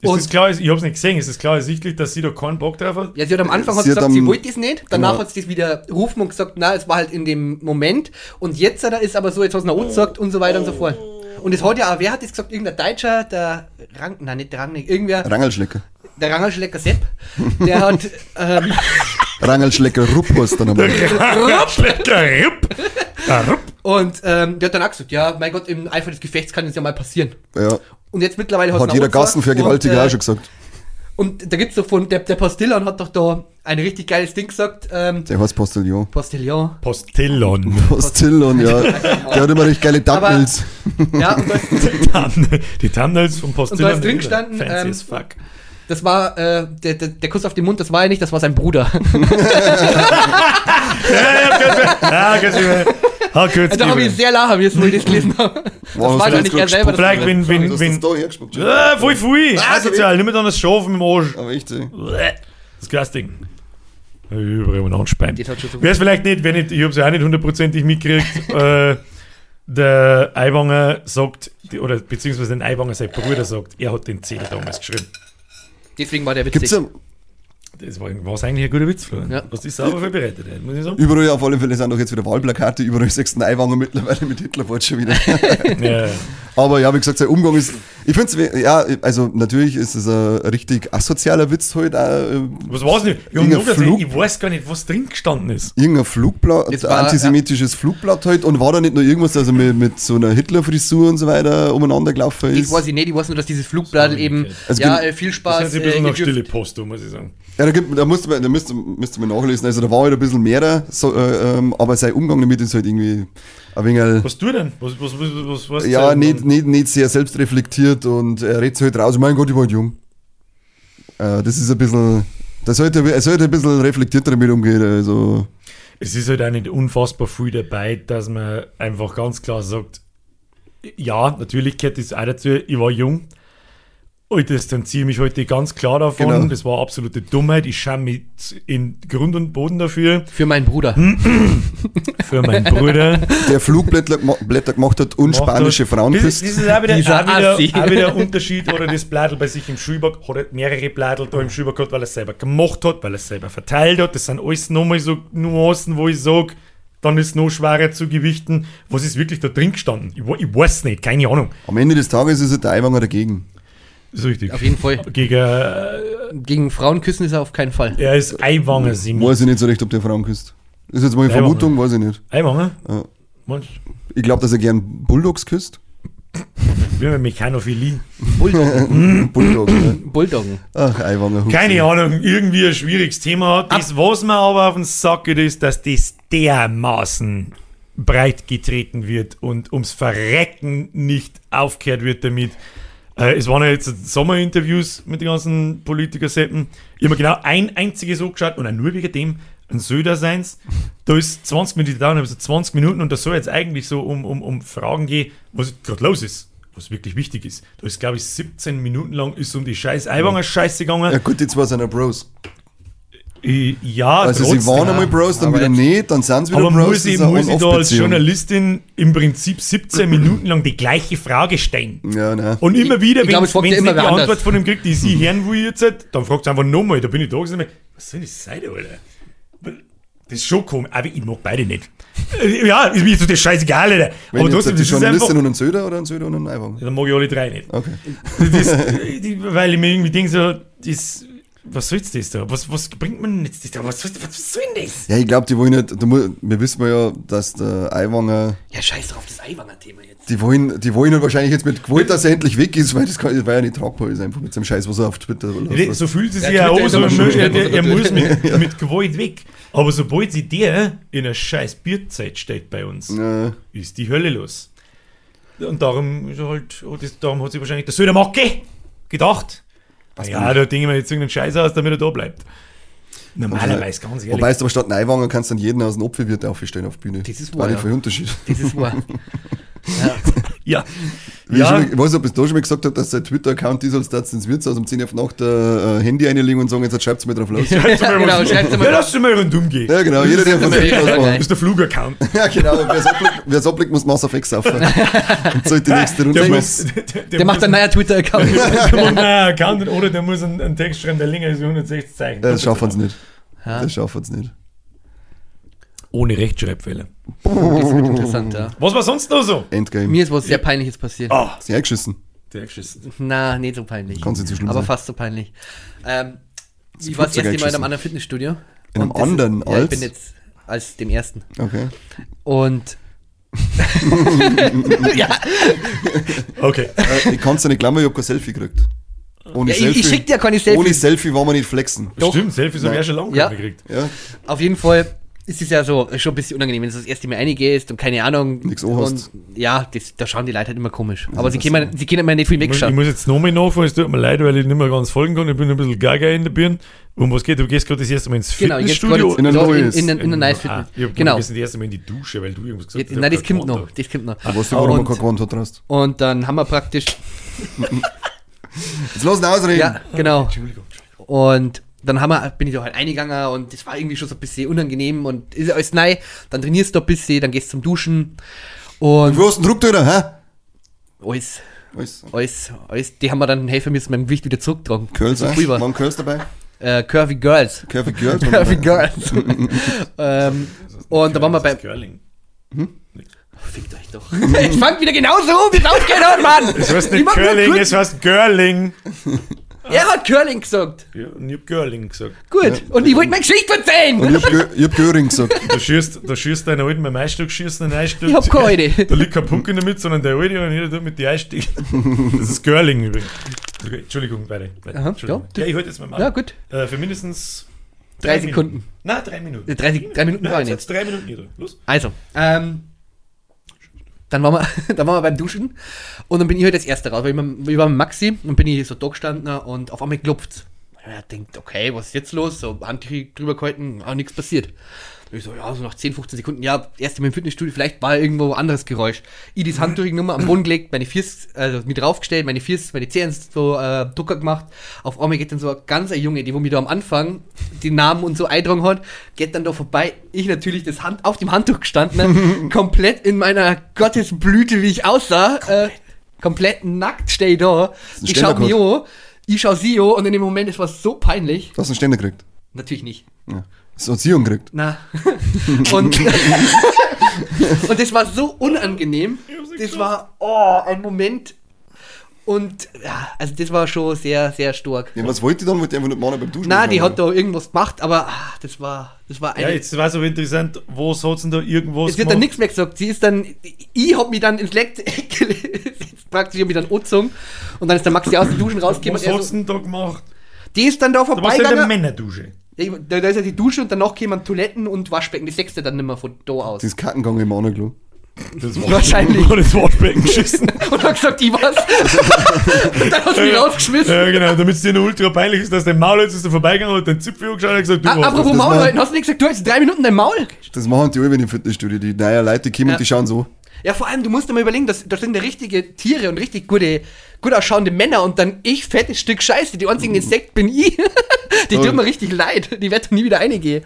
Ist und- das klar, ich habe es nicht gesehen, ist es klar ersichtlich, dass sie da keinen Bock drauf hat? Ja, sie hat am Anfang hat Sie hat gesagt, am- sie wollte das nicht. Danach Genau. hat sie das wieder rufen und gesagt, na, es war halt in dem Moment. Und jetzt hat er ist aber so, jetzt hat sie noch gesagt und so weiter und so fort. Und es hat ja auch, wer hat das gesagt? Irgendein Deutscher, der Rang, nein, nicht der Rang, irgendwer, Rangelschlecker. der Rangelschlecker Sepp, der hat, ähm, Rangelschlecker Rupp heißt dann einmal. Schlecker, rupp. Ah, rupp. und ähm, der hat dann auch gesagt, ja, mein Gott, im Eifer des Gefechts kann es ja mal passieren. Ja. Und jetzt mittlerweile Hat jeder Gassenvergewaltiger und, äh, auch schon gesagt. Und da gibt's doch von, der, der Postillon hat doch da ein richtig geiles Ding gesagt, ähm, Der heißt Postillon. Postillon. Postillon. Postillon, ja. Der hat immer recht geile Thumbnails. Ja, und das, Die Thumbnails vom Postillon. Und da ist drin gestanden, Fancy ähm, as fuck. Das war, äh, der, der, der Kuss auf den Mund, das war er nicht, das war sein Bruder. Übel. Ha, kurz. da habe ich sehr lachen müssen, wo ich das gelesen habe. Das Wow, war gar du nicht er selber. Vielleicht, wenn, wenn, wenn. das da hergespuckt. schon. Ah, voll, voll. Asozial, nimm mir dann das Schaf im Arsch. Aber ey. Disgusting. Anspein. Das hat schon so- Wer es vielleicht nicht, wenn ich, ich habe es ja auch nicht hundertprozentig mitgekriegt, äh, der Eiwanger sagt, oder beziehungsweise den Eiwanger sein Bruder sagt, er hat den Zettel damals geschrieben. Deswegen war der witzig. Gibt's ja Das war war's eigentlich ein guter Witz, Florian. Ja. Du hast dich sauber vorbereitet, muss ich sagen. überall auf alle Fälle sind doch jetzt wieder Wahlplakate, überall sechsten Eiwanger mittlerweile mit Hitlerwort schon wieder. Ja. Aber ja, wie gesagt, sein Umgang ist, ich finde es, ja, also natürlich ist es ein richtig asozialer Witz halt, auch, äh, Was war's nicht? Ich, nur gesehen, Flug- ich weiß gar nicht, was drin gestanden ist. irgendein Flugblatt, war, antisemitisches Flugblatt halt und war da nicht nur irgendwas, also mit, mit so einer Hitlerfrisur und so weiter umeinander gelaufen Das ist. weiß ich nicht, ich weiß nur, dass dieses Flugblatt eben, Also ja, äh, viel Das Spaß. ist ein bisschen äh, nach stille Post, muss ich sagen. Ja, da, gibt, da, musste man, da müsste, müsste man nachlesen, also da war halt ein bisschen mehr, so, äh, ähm, aber sein Umgang damit ist halt irgendwie ein wenig, Was du denn? Was, was, was, was, ja, nicht, nicht, nicht sehr selbstreflektiert und er redet halt raus, mein Gott, ich war halt jung. Äh, das ist ein bisschen, da sollte, er sollte ein bisschen reflektierter damit umgehen, also, Es ist halt auch nicht unfassbar viel dabei, dass man einfach ganz klar sagt, ja, natürlich gehört das auch dazu, ich war jung. Ich distanziere mich heute ganz klar davon. Genau. Das war absolute Dummheit. Ich schaue mich in Grund und Boden dafür. Für meinen Bruder. Für meinen Bruder. der Flugblätter gema- Blätter gemacht hat und Gemacht spanische hat. Frauen Das, küsst. das ist auch wieder, auch, wieder, auch wieder ein Unterschied. Oder das Bladel bei sich im Schulberg hat er mehrere Bladel da im Schulberg gehabt, weil er es selber gemacht hat, weil er es selber verteilt hat. Das sind alles nochmal so Nuancen, wo ich sage, dann ist es noch schwerer zu gewichten. Was ist wirklich da drin gestanden? Ich, ich weiß nicht, keine Ahnung. Am Ende des Tages ist halt der Eiwanger dagegen. Das ist richtig. Auf jeden Fall. Gegen, äh, Gegen Frauen küssen ist er auf keinen Fall. er ist Eiwanger, Simi. Weiß ich nicht so recht, ob der Frauen küsst. Ist jetzt mal eine Eiwanger. Vermutung, weiß ich nicht. Eiwanger? Ja. Ich glaube, dass er gern Bulldogs küsst. du? Wir haben Mechanophilie. Bulldoggen. Bulldogs, ne? Bulldoggen. Ach, Eiwanger. Keine Ahnung, irgendwie ein schwieriges Thema hat. Das, was mir aber auf den Sack geht, ist, dass das dermaßen breit getreten wird und ums Verrecken nicht aufgehört wird damit. Äh, es waren ja jetzt Sommerinterviews mit den ganzen Politikersetten. Ich habe mir genau ein einziges angeschaut und nur wegen dem, ein Söder seins. Da ist 20 Minuten dauern, also 20 Minuten und da soll jetzt eigentlich so um, um, um Fragen gehen, was gerade los ist. Was wirklich wichtig ist. Da ist, glaube ich, 17 Minuten lang ist um die scheiß Eiwanger Scheiße gegangen. Ja gut, jetzt war es einer Bros. Äh, Ja, Also sie trotzdem. waren einmal Bros, dann aber wieder nicht, dann sind sie wieder aber Bros. muss ich, eine muss ich da als. Journalistin im Prinzip 17 Minuten lang die gleiche Frage stellen? Ja, ne. Und immer wieder, ich wenn glaub, fragt ja nicht immer die Antwort von dem kriegt, die sie hören will jetzt, dann fragt sie einfach nochmal. Da bin ich da gesagt, was soll das sein, Alter? Das ist schon komisch, aber ich mag beide nicht. Äh, Ja, ist mir so das scheißegal, Alter. Wenn aber trotzdem, die das ist einfach... Journalistin und ein Söder oder ein Söder und ein Eiwanger? Dann mag ich alle drei nicht. Okay. Das, die, weil ich mir irgendwie denke, so, das, was soll das da? Was, was bringt man jetzt das da? Was, was, was soll denn das? Ja, ich glaube, die wollen nicht, da mu- wir wissen ja, dass der Eiwanger, Ja, scheiß drauf, das Eiwanger-Thema jetzt. die wollen, die wollen halt wahrscheinlich jetzt mit Gewalt, dass er endlich weg ist, weil das, kann, das war ja nicht tragbar ist, einfach mit seinem Scheiß, was er auf Twitter oder. So fühlt es Ja, sich ja Twitter aus, aber er, er, muss mit, mit Gewalt weg. Aber sobald sie der in einer scheiß Bierzeit steht bei uns, Ja, ist die Hölle los. Und darum, ist er halt, oh, das, darum hat sich wahrscheinlich der Söder Macke gedacht. Ja, da denken wir jetzt irgendeinen Scheiß aus, damit er da bleibt. Normalerweise, ganz ehrlich. Wobei es aber statt einem Eiwanger kannst du dann jeden aus dem Apfelwirt aufstellen auf die Bühne. Das ist War wahr, nicht ja. viel Unterschied. Das ist wahr. ja. Wie ja, ich, schon, ich weiß nicht, ob es da schon mal gesagt hat, dass sein Twitter-Account ist, als dass ins Wirtshaus um 10 Uhr auf Nacht äh, Handy einlegen und sagen, jetzt schreibt es mir drauf los. Genau, schreibt's mal Ja, lass mal rundum gehen. Ja, genau, jeder, der von sich was macht. Das ist der Flugaccount. Ja, genau, wer es abblickt, muss Mass X saufen. Und sollte die nächste Runde Der, machen. muss, der, der, Der macht einen neuen Twitter-Account. Der macht einen neuen Account oder der muss einen, einen Text schreiben, der länger ist wie 160 Zeichen. Das schaffen sie nicht. Ja. Das schaffen sie nicht. Ohne Rechtschreibfehler. Das wird interessant, ja. Was war sonst noch so? Endgame. Mir ist was sehr Peinliches passiert. Ah, Sehr geschissen. der geschissen. Na, nicht so peinlich. Kann schlimm aber sein. fast so peinlich. Ähm, Das ich war das Flugzeug erste Mal in einem anderen Fitnessstudio. In einem Und das- anderen Ja, ich als? bin jetzt als dem ersten. Okay. Und ja, Okay. Äh, ich kann es ja nicht glauben, ich habe kein Selfie gekriegt. Ohne ja ich, ich schick dir keine Ohne Selfies. Selfie war man nicht flexen. Doch. Stimmt, Selfies habe ich Nein. ja schon lange Ja. gekriegt. Ja, Auf jeden Fall ist es ja so schon ein bisschen unangenehm, wenn du das erste Mal reingehst und keine Ahnung. Nix. Und ja, das, da schauen die Leute halt immer komisch. Aber sie können, sie können mir nicht viel Ich muss, ich wegschauen. muss jetzt nochmal nachfahren, es tut mir leid, weil ich nicht mehr ganz folgen kann. Ich bin ein bisschen gaga in der Birne. Um was geht? Du gehst gerade das erste Mal ins Genau, jetzt Fitnessstudio. gerade In ein in, neues. in, in, in ein neues Ah, Fitness. ich hab Genau. Wir sind das erste Mal in die Dusche, weil du irgendwas gesagt Jetzt, hast. nein, ich das kommt keinen noch. Das kommt noch. weißt du, warum Und- man kein Gewand hat hast? Und dann haben wir praktisch, Jetzt ihn ausreden. ja, genau. Entschuldigung. Und dann haben wir, bin ich da halt eingegangen und das war irgendwie schon so ein bisschen unangenehm und ist ja alles neu. Dann trainierst du ein bisschen, dann gehst du zum Duschen und Wo hast du den Druck da, hä? alles, Alles. alles, alles, die haben wir dann helfen müssen, mein Gewicht wieder zurücktragen. Curls, so war. Waren Curls dabei? Äh, Curvy Girls. Curvy Girls? Curvy Girls. ähm, und da waren wir bei. Curling. Fickt euch doch. ich fang wieder genauso um, wie es aufgehört, Mann! Es heißt Ich nicht Curling, es heißt Girling. Er hat Curling gesagt. Ja, und ich hab Girling gesagt. Gut. Und ich wollte meine Geschichte erzählen. Und ich hab, Gö- ich hab Göring gesagt. Da schießt, da schießt deinen alten beim Einstück, schießt einen Einstück. Ich hab keine. Da liegt kein Punkt in der Mitte, sondern der alte und jeder tut mit die Einstieg. Das ist Girling übrigens. Okay, Entschuldigung, weiter. Aha, Entschuldigung. ja. Ja, ich halte jetzt mal mal. Ja, gut. Äh, für mindestens Drei Minuten. Sekunden. Nein, drei Minuten. Äh, drei- drei Minuten Nein, brauche ich jetzt drei Minuten nieder. Los. Also, ähm, dann waren, wir, dann waren wir beim Duschen und dann bin ich halt das erste raus, weil ich, ich war mit Maxi und bin ich so da gestanden und auf einmal klopft Er denkt, okay, was ist jetzt los? So Handtuch drüber gehalten, auch nichts passiert. Ich so, ja, so nach 10, 15 Sekunden, ja, erst im Fitnessstudio, vielleicht war irgendwo ein anderes Geräusch. Ich das Handtuch Nummer am Boden gelegt, meine Fiers, also mit draufgestellt, meine Fiers, meine Zähne so äh, Drucker gemacht. Auf einmal geht dann so ein ganzer Junge, die wo mir da am Anfang die Namen und so eintragen hat, geht dann da vorbei. Ich natürlich das Hand auf dem Handtuch gestanden, ne, komplett in meiner Gottesblüte, wie ich aussah. Äh, komplett nackt stehe ich da. Ich schau Ständercode. an, ich schau sie an und in dem Moment, es war so peinlich. Du hast einen Ständer gekriegt. Natürlich nicht. Ja. Das hat sie gekriegt. Na. und, und das war so unangenehm. Das war oh, ein Moment. Und ja, also das war schon sehr, sehr stark. Ja, was wollte die dann? Wollte die einfach nicht machen beim Duschen? Na, die hat da irgendwas gemacht, aber ah, das war, das war Ja, eine. jetzt war es aber interessant, was hat denn da irgendwas es wird dann nichts mehr gesagt. Sie ist dann, ich hab mich dann ins Leck gelegt, praktisch, ich hab mich dann angezogen und dann ist der Maxi aus den Duschen rausgekommen. Was und er hat's so, denn da gemacht? die ist dann da Da warst du in der vorbeigegangen. Männerdusche. Ja, Da, da ist ja die Dusche und danach kämen Toiletten und Waschbecken. Die sechste dann nicht mehr von da aus. Die ist Kackengang im Anaglo. Das war Wahrscheinlich. War das Waschbecken geschissen. Und hat gesagt, ich was. und dann hast du mich rausgeschmissen. ja, genau, damit es dir nur ultra peinlich ist, dass dein Maul jetzt ist da vorbeigegangen und dein Zipfel angeschaut und gesagt, du warst apropos das Maul halten, hast du nicht gesagt, du hast drei Minuten dein Maul? Das machen die alle im Fitnessstudio. Die neuen Leute, die kommen Ja. und die schauen so. Ja, vor allem, du musst dir mal überlegen, das, das sind ja richtige Tiere und richtig gute, gut ausschauende Männer und dann ich, fettes Stück Scheiße, die einzigen Insekt bin ich. die tun mir richtig leid. Die wird nie wieder reingehen.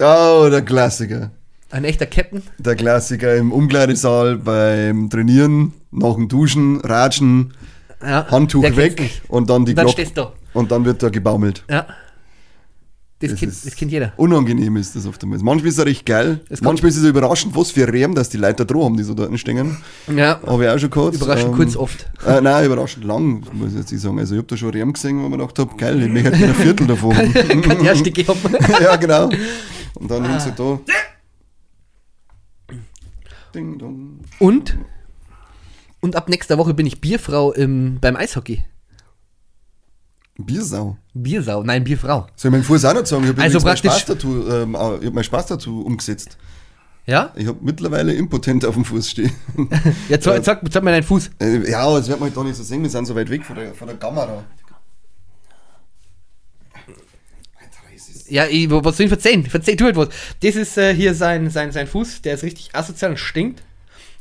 Oh, der Klassiker. Ein echter Captain. Der Klassiker im Umkleidesaal beim Trainieren, nach dem Duschen, Ratschen, Ja, Handtuch weg und dann die Glocke. Und dann wird da gebaumelt. Ja. Das, Das kennt, das kennt jeder. Unangenehm ist das oftmals. Manchmal ist es recht geil. Manchmal ist es überraschend, was für Rehm, dass die Leute da haben, die so dort stehen. Ja. Habe ich auch schon gehabt. Überraschend Ähm, kurz oft. Äh, nein, überraschend lang, muss ich jetzt nicht sagen. Also ich habe da schon Rehm gesehen, wo ich mir gedacht habe, geil, ich möchte ein Viertel davon. Kann die erste geben. ja, genau. Und dann ah. sie da. Ding dong. Und? Und ab nächster Woche bin ich Bierfrau im, beim Eishockey. Biersau. Biersau, nein, Bierfrau. Soll ich meinen Fuß auch noch sagen? Ich habe Also mein Spaß-Tattoo, ähm, hab mein Spaß-Tattoo umgesetzt. Ja? Ich habe mittlerweile impotent auf dem Fuß stehen. Ja, zeig, zeig, zeig mir deinen Fuß. Äh, ja, aber das wird man halt da nicht so sehen, wir sind so weit weg von der, von der Kamera. Ja, ich, was soll ich verzeihen? Verzeih, tu halt was. Das ist äh, hier sein, sein, sein Fuß, der ist richtig asozial und stinkt.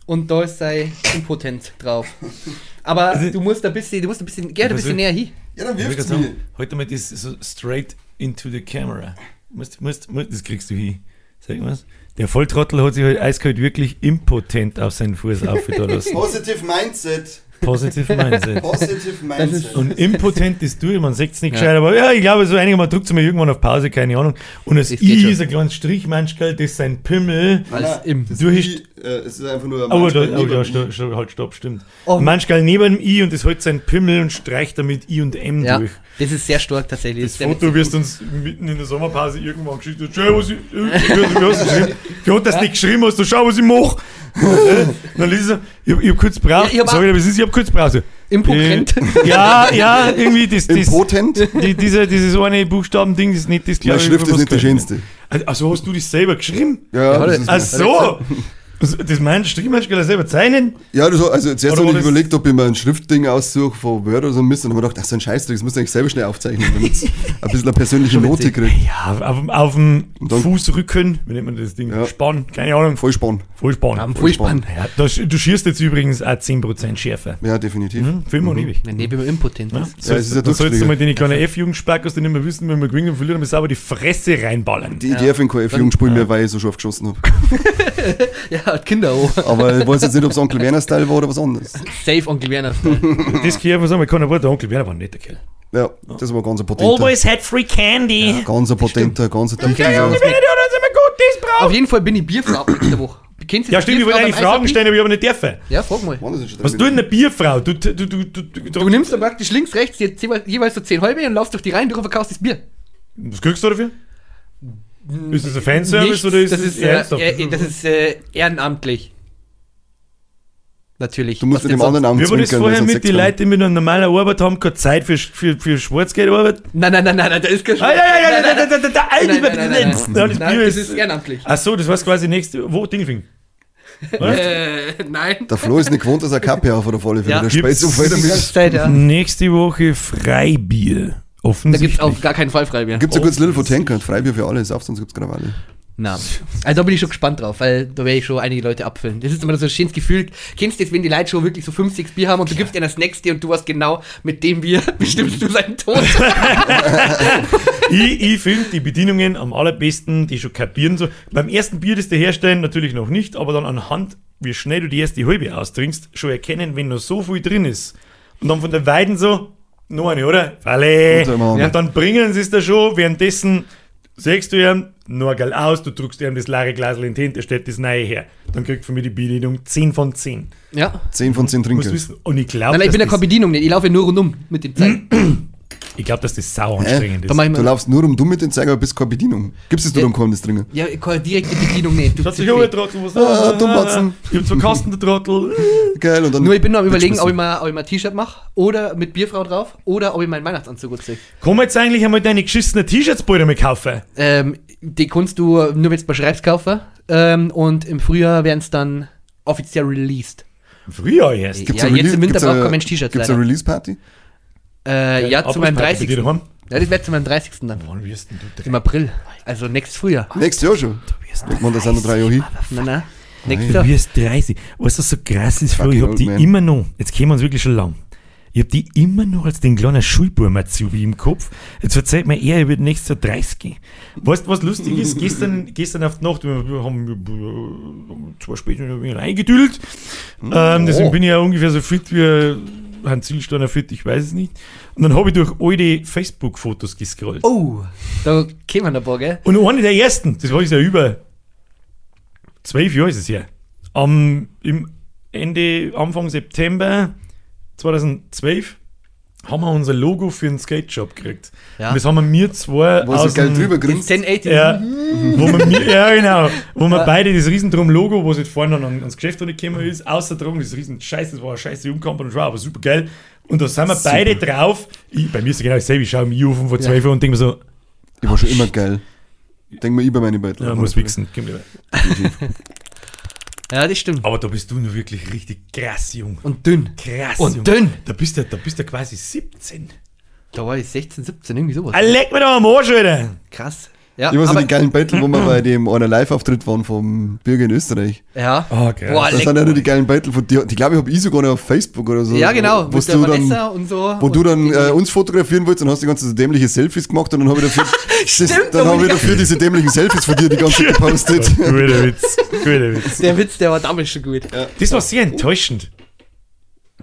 Und da ist sein Impotent drauf. Aber Also- du musst ein bisschen, du musst ein bisschen, geh halt ein bisschen näher hin. Ja, dann würd mir. sagen, Heute mal das so straight into the camera. Musst, musst, musst, das kriegst du hin. Sag mal was. Der Volltrottel hat sich heute eiskalt wirklich impotent auf seinen Fuß aufgetan lassen. Positive Mindset. Positive Mindset. Positive Mindset. Und impotent ist du, man sagt es nicht gescheit, aber ja, ich glaube, so einiger mal drückt es mir irgendwann auf Pause, keine Ahnung. Und das Das I ist ein kleines Strichmanschkel, das ist sein Pimmel. Als im. das Du ist hast- äh, es ist einfach nur ein Oh, da, Manchmal oh ja, I. stopp, halt, stopp, stimmt. Oh. Manchmal neben dem I und das hält sein Pimmel und streicht damit I und M Ja, durch. das ist sehr stark tatsächlich. Das sehr Foto wirst du uns mitten in der Sommerpause irgendwann geschickt. hast. Schau, was ich, äh, hast? Ich hab das nicht geschrieben, hast du schau, was ich mache. Dann liest er, ich, hab- ich hab kurz braucht, Ja, auch- ich dir, was ist, ich hab kurz braucht. Impotent. Äh, ja, ja, irgendwie das, das, Impotent? die, diese, dieses eine Buchstaben-Ding, das ist nicht das Meine glaub ich, Schrift ist was nicht die gehört. schönste. Also hast du das selber geschrieben? Ja, Ja, das das- ist Ach so! Also, Das meinst Strichmenschkeller selber zeichnen? Ja, das, also zuerst habe ich das- überlegt, ob ich mir ein Schriftding aussuche von Word oder so Mist und dann habe ich gedacht, ach so ein Scheißdreck, das musst du eigentlich selber schnell aufzeichnen, damit es ein bisschen eine persönliche Note kriegt. Ja, auf, auf dem dann- Fußrücken, wie nennt man das Ding? Ja. Spann, keine Ahnung. Voll spannend. Vollspann. Am Vollspann. Ja, da, sch- du schierst jetzt übrigens auch 10% Schärfe. Ja, definitiv. Mhm, Film und ewig. Wenn neben impotent Ja, ist. so, ist ja sollst du Durchschläge. mal den kleinen F-Jugendspackers, die nicht mehr wissen, wenn wir gewinnen und verlieren, wir sauber die Fresse reinballern. Die Idee für den KF-Jugend spielen mir, weil ich so scharf geschossen habe. Ja, hat Kinder auch. Aber ich weiß jetzt nicht, ob es Onkel Werner-Style war oder was anderes. Safe Onkel Werner. Das kann ich einfach sagen, ich kann aber der Onkel Werner war ein netter Kerl. Ja, das war ganz ein potenter. Always had free candy. Ganz ein potenter, ganz ein Ja, tüchtiger. Onkel Werner, das immer gut, das braucht. Auf jeden Fall bin ich Bierfrau ab nächste Woche. Kennst du Ja, die stimmt, ich wollte eigentlich Fragen stellen, aber ich habe nicht dürfen. Ja, frag mal. Was tut denn eine Bierfrau? Du, du, du, du, du, Du nimmst dann praktisch links, rechts je- jeweils so 10 halbe und laufst durch die Reihen durch und verkaufst das Bier. Was kriegst du dafür? Ist das ein Fanservice Nichts, oder ist das es ist, äh, ernsthaft? äh, das ist äh, ehrenamtlich. Natürlich. Du musst denn dem anderen? Arm Wie war das vorher mit Mann. Leuten, die mit einer normalen Arbeit haben, keine Zeit für, für, für Schwarzgeldarbeit? Nein, nein, nein, nein, nein, da ist kein Ah, ja, ja, ja, ja, da, da, da, da, Nein, nein, nein, nein, nein, Ja, nein. das das ist. ehrenamtlich. Ach so, das war's quasi nächste. Wo? Dingelfing. Äh, nein. Der Flo ist nicht gewohnt, dass er Kappe auf oder Falle Ja. Der spät so weiter Die mit. ganze Zeit, ja. Nächste Woche Freibier. Da Offensichtlich. gibt's auf gar keinen Fall Freibier. Gibt's ein gutes Little Tanker, Freibier für alle, sauft sonst gibt's gerade alle. Na. Also da bin ich schon gespannt drauf, weil da werde ich schon einige Leute abfüllen. Das ist immer so ein schönes Gefühl. Kennst du jetzt, wenn die Leute schon wirklich so 5, 6 Bier haben und du gibst ihnen das nächste und du hast genau mit dem Bier bestimmst du seinen Tod. ich ich finde die Bedienungen am allerbesten, die schon kapieren so. Beim ersten Bier, das die herstellen, natürlich noch nicht, aber dann anhand, wie schnell du die erste halbe austrinkst, schon erkennen, wenn noch so viel drin ist. Und dann von der Weiden so, noch eine, oder? Falle. Und dann bringen sie es da schon, währenddessen sagst du ihm, nur geil aus, du drückst ihm das leere Glas in die Hand, er stellt das neue her. Dann kriegt von mir die Bedienung 10 von 10. ja. 10 von 10 Du musst Trinker. wissen, und ich glaube, Nein, nein, ich bin ja keine Bedienung nicht. Ich laufe ja nur rundum mit dem Zeichen. ich glaub, dass das sau anstrengend ist. ich Du laufst nur um dumm mit den Zeiger, aber bist keine Bedienung. Gibst es Ja. um das dringen? ja, keine direkte Bedienung nicht. Du, Schaut sich du- auch ein Trottel, was Ah, Dummbatzen. Ich hab zwei Kasten, der Trottel. Geil, und dann. nur ich bin noch am überlegen, ob ich mal, ob ich mal ein T-Shirt mache oder mit Bierfrau drauf oder ob ich meinen Weihnachtsanzug anziehe. Komm jetzt eigentlich einmal deine geschissenen T-Shirts bald mal kaufen. Ähm, die kannst du nur, wenn du beschreibst, kaufen. Ähm, und im Frühjahr werden es dann offiziell released. Früher erst. Gibt's Ja, jetzt im Winter braucht kein Mensch T-Shirts Gibt's leider. eine Release-Party? Äh, ja, zu meinem Abschlussparty 30. bei dir daheim. Ja, das wird zu meinem 30. dann. Wann wirst denn du Im April. Also nächstes Frühjahr. Nächstes Jahr schon. Denkt man, das sind noch drei Jahre hin. Nein, nein. Nächstes Du Jahr. wirst 30. Was das so krass ist, Flo, ich hab die man. immer noch, jetzt kennen wir uns wirklich schon lang. Ich hab die immer noch als den kleinen Schulburmazubi im Kopf. Jetzt verzeiht mir er, ich wird nächstes Jahr 30. Weißt du, was lustig ist? Gestern, gestern auf die Nacht, wir wir haben zwei später ein wenig eingedüllt. Ähm, deswegen Oh. bin ich ja ungefähr so fit wie Hans Zielsteiner fit, ich weiß es nicht. Und dann habe ich durch all die Facebook-Fotos gescrollt. Oh, da kämen ein paar, gell? Und eine der ersten, das war jetzt ja über zwölf Jahre ist es her. Am im Ende, Anfang September 2012 haben wir unser Logo für den Skate Shop gekriegt. Ja. Und das haben wir mir zwei Wo geil dem- drüber Den grinst. 1080. ja, wo wir mir, ja genau, wo wir beide das Riesendrum-Logo, was jetzt vorne dann ans Geschäft gekommen ist, außerdrum, das riesen Scheiß, das war eine scheiße Umkampf und war aber super geil. Und da sind wir beide drauf. Ich, bei mir ist es genau dasselbe, ich schaue mich auf vor zwölf Jahren und denke mir so, Die war schon immer geil. Denk mal über meine Beutel. ja, muss wichsen. Ja, das stimmt. Aber da bist du nur wirklich richtig krass jung. Und dünn. Krass. Und jung. dünn. Da bist du, da bist du quasi 17. Da war ich 16, 17, irgendwie sowas. Ah, leck mir doch am Arsch, Alter. Krass. Ja, Ich weiß aber, so den geilen Beutel, wo wir bei dem einer Live-Auftritt waren vom Bürger in Österreich. ja. Oh, krass. Boah, Das leck. sind ja nur die geilen Beutel von dir. Die glaube ich, habe ich sogar noch auf Facebook oder so. Ja, genau. Wo Mit der du Vanessa dann, und so. wo und du dann die- äh, uns fotografieren wolltest und hast die ganze so dämliche Selfies gemacht und dann habe ich dafür, Stimmt, das, da dann habe ich dafür diese dämlichen Selfies von dir die ganze Zeit gepostet. Guter Witz. Guter Witz. Der Witz, der war damals schon gut. Das war sehr enttäuschend.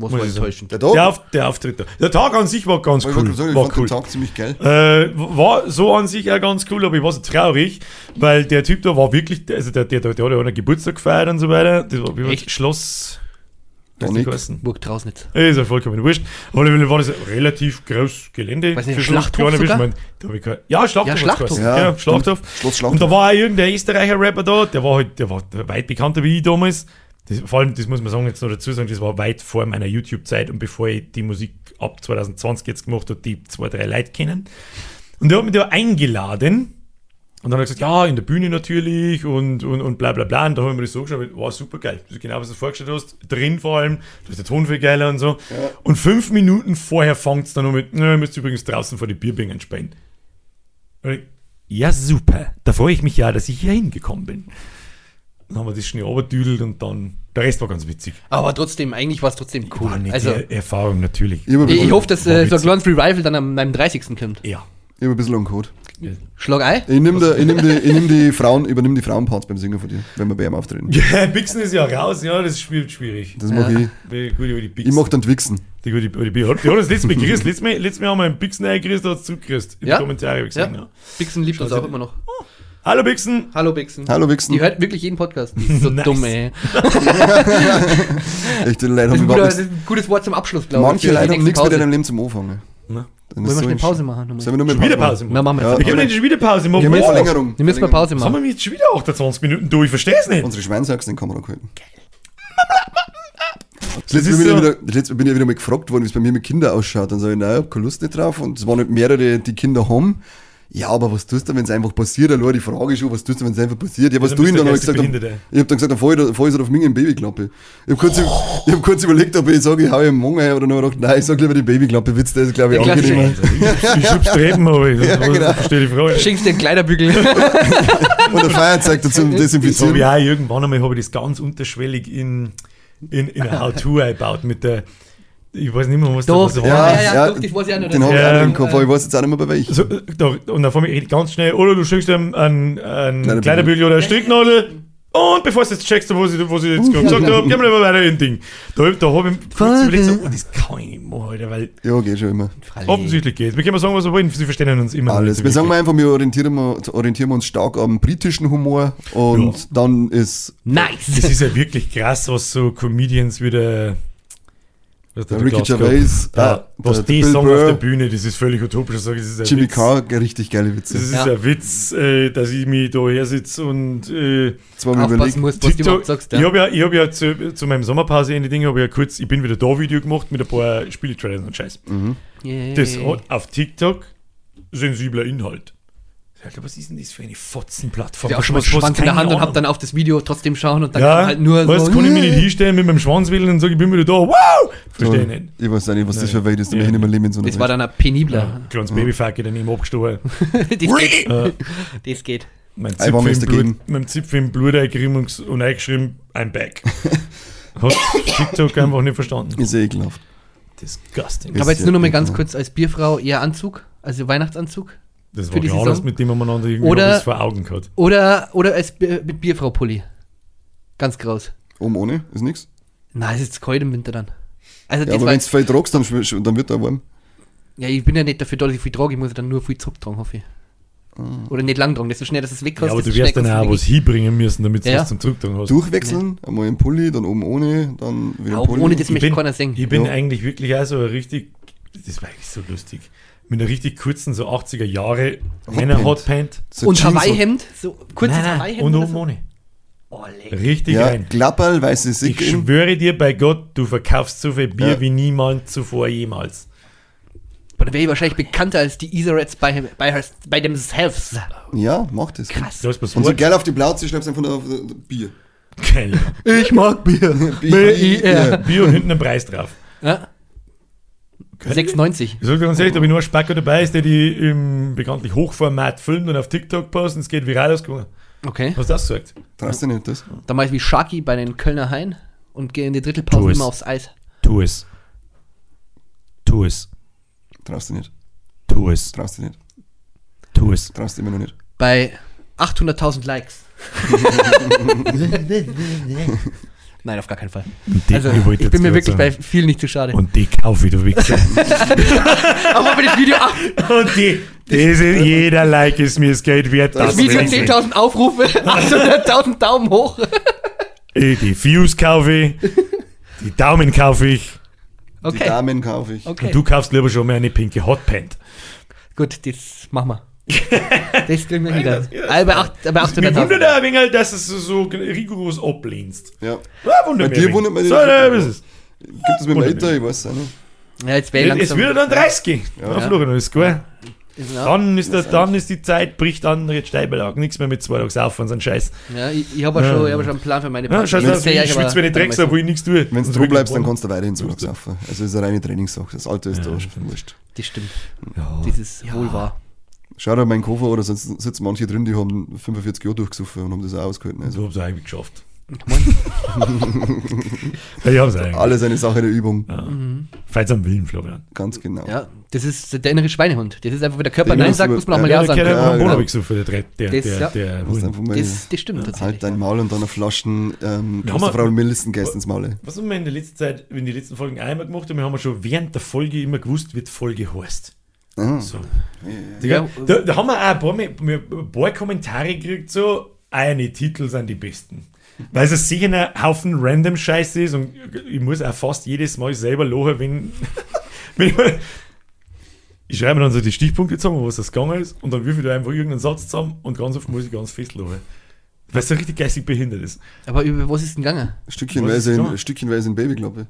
Was Muss war enttäuschend? Der Tag, Der, Auf, der Auftritt da. Der Tag an sich war ganz cool. sagen, ich war fand cool. den Tag ziemlich geil. Äh, war so an sich auch ganz cool, aber ich war so traurig, weil der Typ da war wirklich, also der, der, der, der hat ja einen Geburtstag gefeiert und so weiter. Das war? Echt? Schloss. Burg Trausnitz. Ist ja vollkommen wurscht. Aber auf war das ein relativ großes Gelände. Weiß nicht, für Schlachthof sogar? Mein, da ich kein- ja, Schlachthof. Ja, Schlachthof. Ja, Ja, Schlachthof. Schloss Schlachthof. Und da war auch irgendein Österreicher Rapper da, der war halt, der war weit bekannter wie ich damals. Das, vor allem, das muss man sagen, jetzt noch dazu sagen, das war weit vor meiner YouTube-Zeit und bevor ich die Musik ab 2020 jetzt gemacht habe, die zwei, drei Leute kennen. Und der hat mich da eingeladen und dann hat er gesagt, ja, in der Bühne natürlich und, und, und bla bla bla. Und da haben wir das so geschaut, war super geil. Das ist genau, was du vorgestellt hast. Drin vor allem, da ist der Ton viel geiler und so. Und fünf Minuten vorher fängt es dann noch mit, na, ihr müsst übrigens draußen vor die Bierbängen spielen. Ich, ja, super. Da freue ich mich ja, dass ich hier hingekommen bin. Dann haben wir das schnell runtergedüdelt und dann, der Rest war ganz witzig. Aber trotzdem, eigentlich war es trotzdem cool. War Also, Er- Erfahrung natürlich. Ich habe ich, ich hoffe, dass äh, so kleines Revival dann am meinem 30. kommt. Ja. ich hab ein bisschen Code. Schlag ein? Ich nehme ich nehm die, ich nehm die Frauen, übernimm die Frauenparts beim Singen von dir, wenn wir bei ihm auftreten. Ja, Bixen ist ja raus, ja, das ist schwierig. Das mache ich. Ich Bixen. mach dann Twixen. Die gute, die, die, die hat das letztes Mal gekriegt. Letztes Mal, letztes Mal haben wir einen Bixen eingekriegt, da hat es zugekriegt. In Ja? die Kommentare habe ich gesehen. Ja. Ja. Bixen liebt uns Schaut auch immer noch. Hallo Bixen. Hallo Bixen. Hallo Wixen. Die hört wirklich jeden Podcast. Die ist so Nice. dumm, ey. Echte Leute Das ist ein, guter, überhaupt das nichts. ist ein gutes Wort zum Abschluss, glaube ich. Manche haben nächste nichts mit deinem Leben zum Anfangen. Na? Dann Wollen wir so schnell ein Pause machen? Sollen wir nur wieder Pause Pause machen? Ja, machen wir Ja, jetzt. Wir können nicht wieder Pause machen. Gehen wir Wow. Verlängerung. Wir müssen mal Pause machen. wir jetzt schon wieder 28 Minuten durch? Ich verstehe es nicht. Unsere Schweinsachsen in die Kamera gehalten. Das letzte, bin ich so- wieder, das letzte bin ich wieder mal gefragt worden, wie es bei mir mit Kindern ausschaut. Dann sage ich, nein, ich habe keine Lust nicht drauf. Und es waren nicht mehrere, die Kinder haben. Ja, aber was tust du, wenn es einfach passiert? Allein die Frage ist schon, was tust du, wenn es einfach passiert? Ja, was dann tue ich Dann habe ich gesagt, dann- ich habe dann gesagt, dann fahr ich, fahr ich so auf mich in Babyklappe. Ich habe kurz, ich hab kurz überlegt, ob ich sage, ich hau ihm Mong ein oder habe ich gedacht, nein, ich sage lieber die Babyklappe, Witz, das ist, glaube ich, angenehmer. Ich schub's Treten, aber ich Ja, genau. verstehe die Frage. Schenkst dir einen Kleiderbügel. Und ein Feuerzeug dazu zum Das habe ich Desinfizieren. auch irgendwann einmal habe ich das ganz unterschwellig in, in, in ein How-To eingebaut mit der, ich weiß nicht mehr, was Doch, da was ja, war. ja, ja, doch, das weiß ich auch noch. Den habe ich Ja. auch noch im Kopf, aber ich weiß jetzt auch nicht mehr bei welchem. So, da, und dann fange ich ganz schnell, oder du schickst ihm einen, einen Kleiderbügel. Oder eine Stricknadel und bevor du jetzt checkst, was ich, was ich jetzt gerade gesagt habe, gehen wir mal weiter in Ding. Da, da habe ich kurz überlegt, so, oh, das kann ich nicht machen, Alter, weil Ja, geht schon immer. offensichtlich geht Wir können mal sagen, was wir wollen, sie verstehen uns immer Alles. Wir sagen mal einfach, wir orientieren, wir, orientieren uns stark am britischen Humor und Ja. dann ist Das Nice. ist ja wirklich krass, was so Comedians der, der Ricky Gervais, Ja, äh, was der die Bill sagen auf Burr, der Bühne, das ist völlig utopisch. Ich sage, das ist ein Jimmy Witz. Carr, richtig geile Witze. Das ist Ja. ein Witz, äh, dass ich mich da her sitze und äh, Zweimal Aufpassen überlegt. musst, was du TikTok, überhaupt sagst. ich Ja. habe ja, ich hab ja zu, zu meinem Sommerpause in die Dinge, habe ich ja kurz, ich bin wieder da Video gemacht mit ein paar Spieletrailers und Scheiß. Yeah. Das hat auf TikTok sensibler Inhalt. Alter, was ist denn das für eine Fotzenplattform? Ich auch schon mal Schwanz in der Hand und hab dann auf das Video trotzdem schauen und dann ja, kam halt nur weißt, so. kann ich mich nicht hinstellen mit meinem Schwanz wählen und sage, ich bin wieder da. Wow! Verstehe ich nicht. Ich weiß auch nicht, was das für Welt ist, da Ja. ich nicht mehr leben in so einer Das war Welt. dann ein penibler. Ein kleines Babyfuck daneben abgestoßen. das geht. äh, Das geht. mein Zipfel ist im? Blut, mein Zipfel im Blut eingerieben und, und eingeschrieben, I'm back. Hat TikTok einfach nicht verstanden. Ist eh ekelhaft. Disgusting. Aber jetzt nur noch mal ja, ganz ja. kurz als Bierfrau eher Anzug, also Weihnachtsanzug. Das war die klar, dass mit dem man einander irgendwie Oder- was vor Augen gehabt. Oder, oder als Bier, mit Bierfrau-Pulli. Ganz groß. Oben ohne, ist nix. Nein, es ist kalt im Winter dann. Also Ja, das aber wenn du viel tragst, dann, dann wird er warm. Ja, ich bin ja nicht dafür da, dass ich viel trage, ich muss dann nur viel zurücktragen, hoffe ich. Oder nicht lang tragen, desto schneller dass es weg Ja, aber du wirst dann auch kannst was hinbringen müssen, damit du Ja. was zum Zurücktragen hast. Durchwechseln, einmal im Pulli, dann oben ohne, dann wieder Auch Pulli. ohne das Ich möchte bin- keiner sehen. Ich bin Ja. eigentlich wirklich auch so richtig, das war eigentlich so lustig, mit einer richtig kurzen, so 80er Jahre Männer Hotpant. Hotpant. So Und Hawaii-Hemd, so kurzes Hawaii-Hemd. und oben ohne. Oh. Richtig Ja, rein. Klapperl, weiße Ich Sicken. schwöre dir bei Gott, du verkaufst so viel Bier Ja. wie niemand zuvor jemals. Aber dann wäre ich wahrscheinlich bekannter als die Easerets bei, bei, bei themselves. Ja, mach das. Krass. Das ist Und so geil auf die Plauze schreibst du einfach nur auf äh, Bier. geil. Ich mag Bier. Bier. Bier und hinten einen Preis drauf. Ja. 6,90. Ich sag dir ganz ehrlich, da habe ich nur einen Spacker dabei ist, der die im bekanntlich Hochformat filmt und auf TikTok postet es geht viral ausgegangen. Okay. Was hast du gesagt? Traust du nicht das? Dann mache ich wie Sharky bei den Kölner Hain und gehe in die Drittelpause immer aufs Eis. Tu es. Tu es. Traust du nicht. Tu es. Traust du nicht. Tu es. Traust du immer noch nicht. Bei 800.000 Likes. Nein, auf gar keinen Fall. Und die- Also, ich bin mir wirklich bei sagen. viel nicht zu schade. Und die kaufe ich, du Wichser. Aber wenn das Video ab, Und die, diese, jeder Like ist mir das Geld wert. das Das Video will ich sehen. 10.000 Aufrufe, 800.000 Daumen hoch. Die Views kaufe ich, die Daumen kaufe ich. Die Okay, Damen kaufe ich. okay. Und du kaufst lieber schon mal eine pinke Hotpant. Gut, das machen wir. Das kriegen wir hin. Aber bei acht- bei Mir wundert 800.000. ein wenig, dass du es so rigoros ablehnst. Ja. Ja, wundert Bei dir wundert mich So, das ja, ist Gibt es mit dem Alter? Ich weiß auch nicht. Ja, jetzt wäre es? langsam. Es wird dann 30. Ja, Ja. Florian, alles gut. Ja, Dann ist, der, dann ist die Zeit, bricht an, jetzt Steilbelag. Nichts mehr mit zwei Tagen saufen, so ein Scheiß. ja, ich, ich habe ja Ja. schon, ich hab ja schon einen Plan für meine Ja, Party. scheiß Das ist ja ich schwitze mir nicht Drecks ab, wo ich nichts tue. Wenn du Und dran bleibst, dann kannst du weiterhin so saufen. Also ist eine reine Trainingssache. Das Alter ist da schon wurscht. Das stimmt. Ja. Das ist wohl wahr. Schau dir meinen Koffer oder sonst sitzen manche drin, die haben 45 Jahre durchgesoffen und haben das auch ausgehalten. Also So haben sie eigentlich geschafft. Ja, ich hab's eigentlich. alles eine Sache der Übung. Falls am Willen, Florian. Ganz genau. Ja, das ist der innere Schweinehund. Das ist einfach, wenn der Körper Den Nein sagt, muss man auch ja, mal Ja, Ja der sagen. Kerl Ja, genau. Bonner gesucht, der der, der, Das, der, ja. der Das, das stimmt tatsächlich. halt dein Maul und dann eine Flaschen ähm, Christopher Millistengeist ins Maul. Was haben wir in der letzten Zeit, in den letzten Folgen einmal gemacht haben, wir haben schon während der Folge immer gewusst, wie die Folge heißt. Ah. So. Ja, Digga, da, da haben wir auch ein paar, ein paar Kommentare gekriegt, so, eine Titel sind die besten. Weil es sicher ein Haufen random Scheiße ist und ich muss auch fast jedes Mal selber lachen, wenn, wenn ich, mal- ich schreibe mir dann so die Stichpunkte zusammen, was das gegangen ist, und dann würfel ich einfach irgendeinen Satz zusammen und ganz oft muss ich ganz fest lachen. Weil es so richtig geistig behindert ist. Aber über was ist denn gegangen? Stückchenweise in? Stückchenweise in Babyklappe.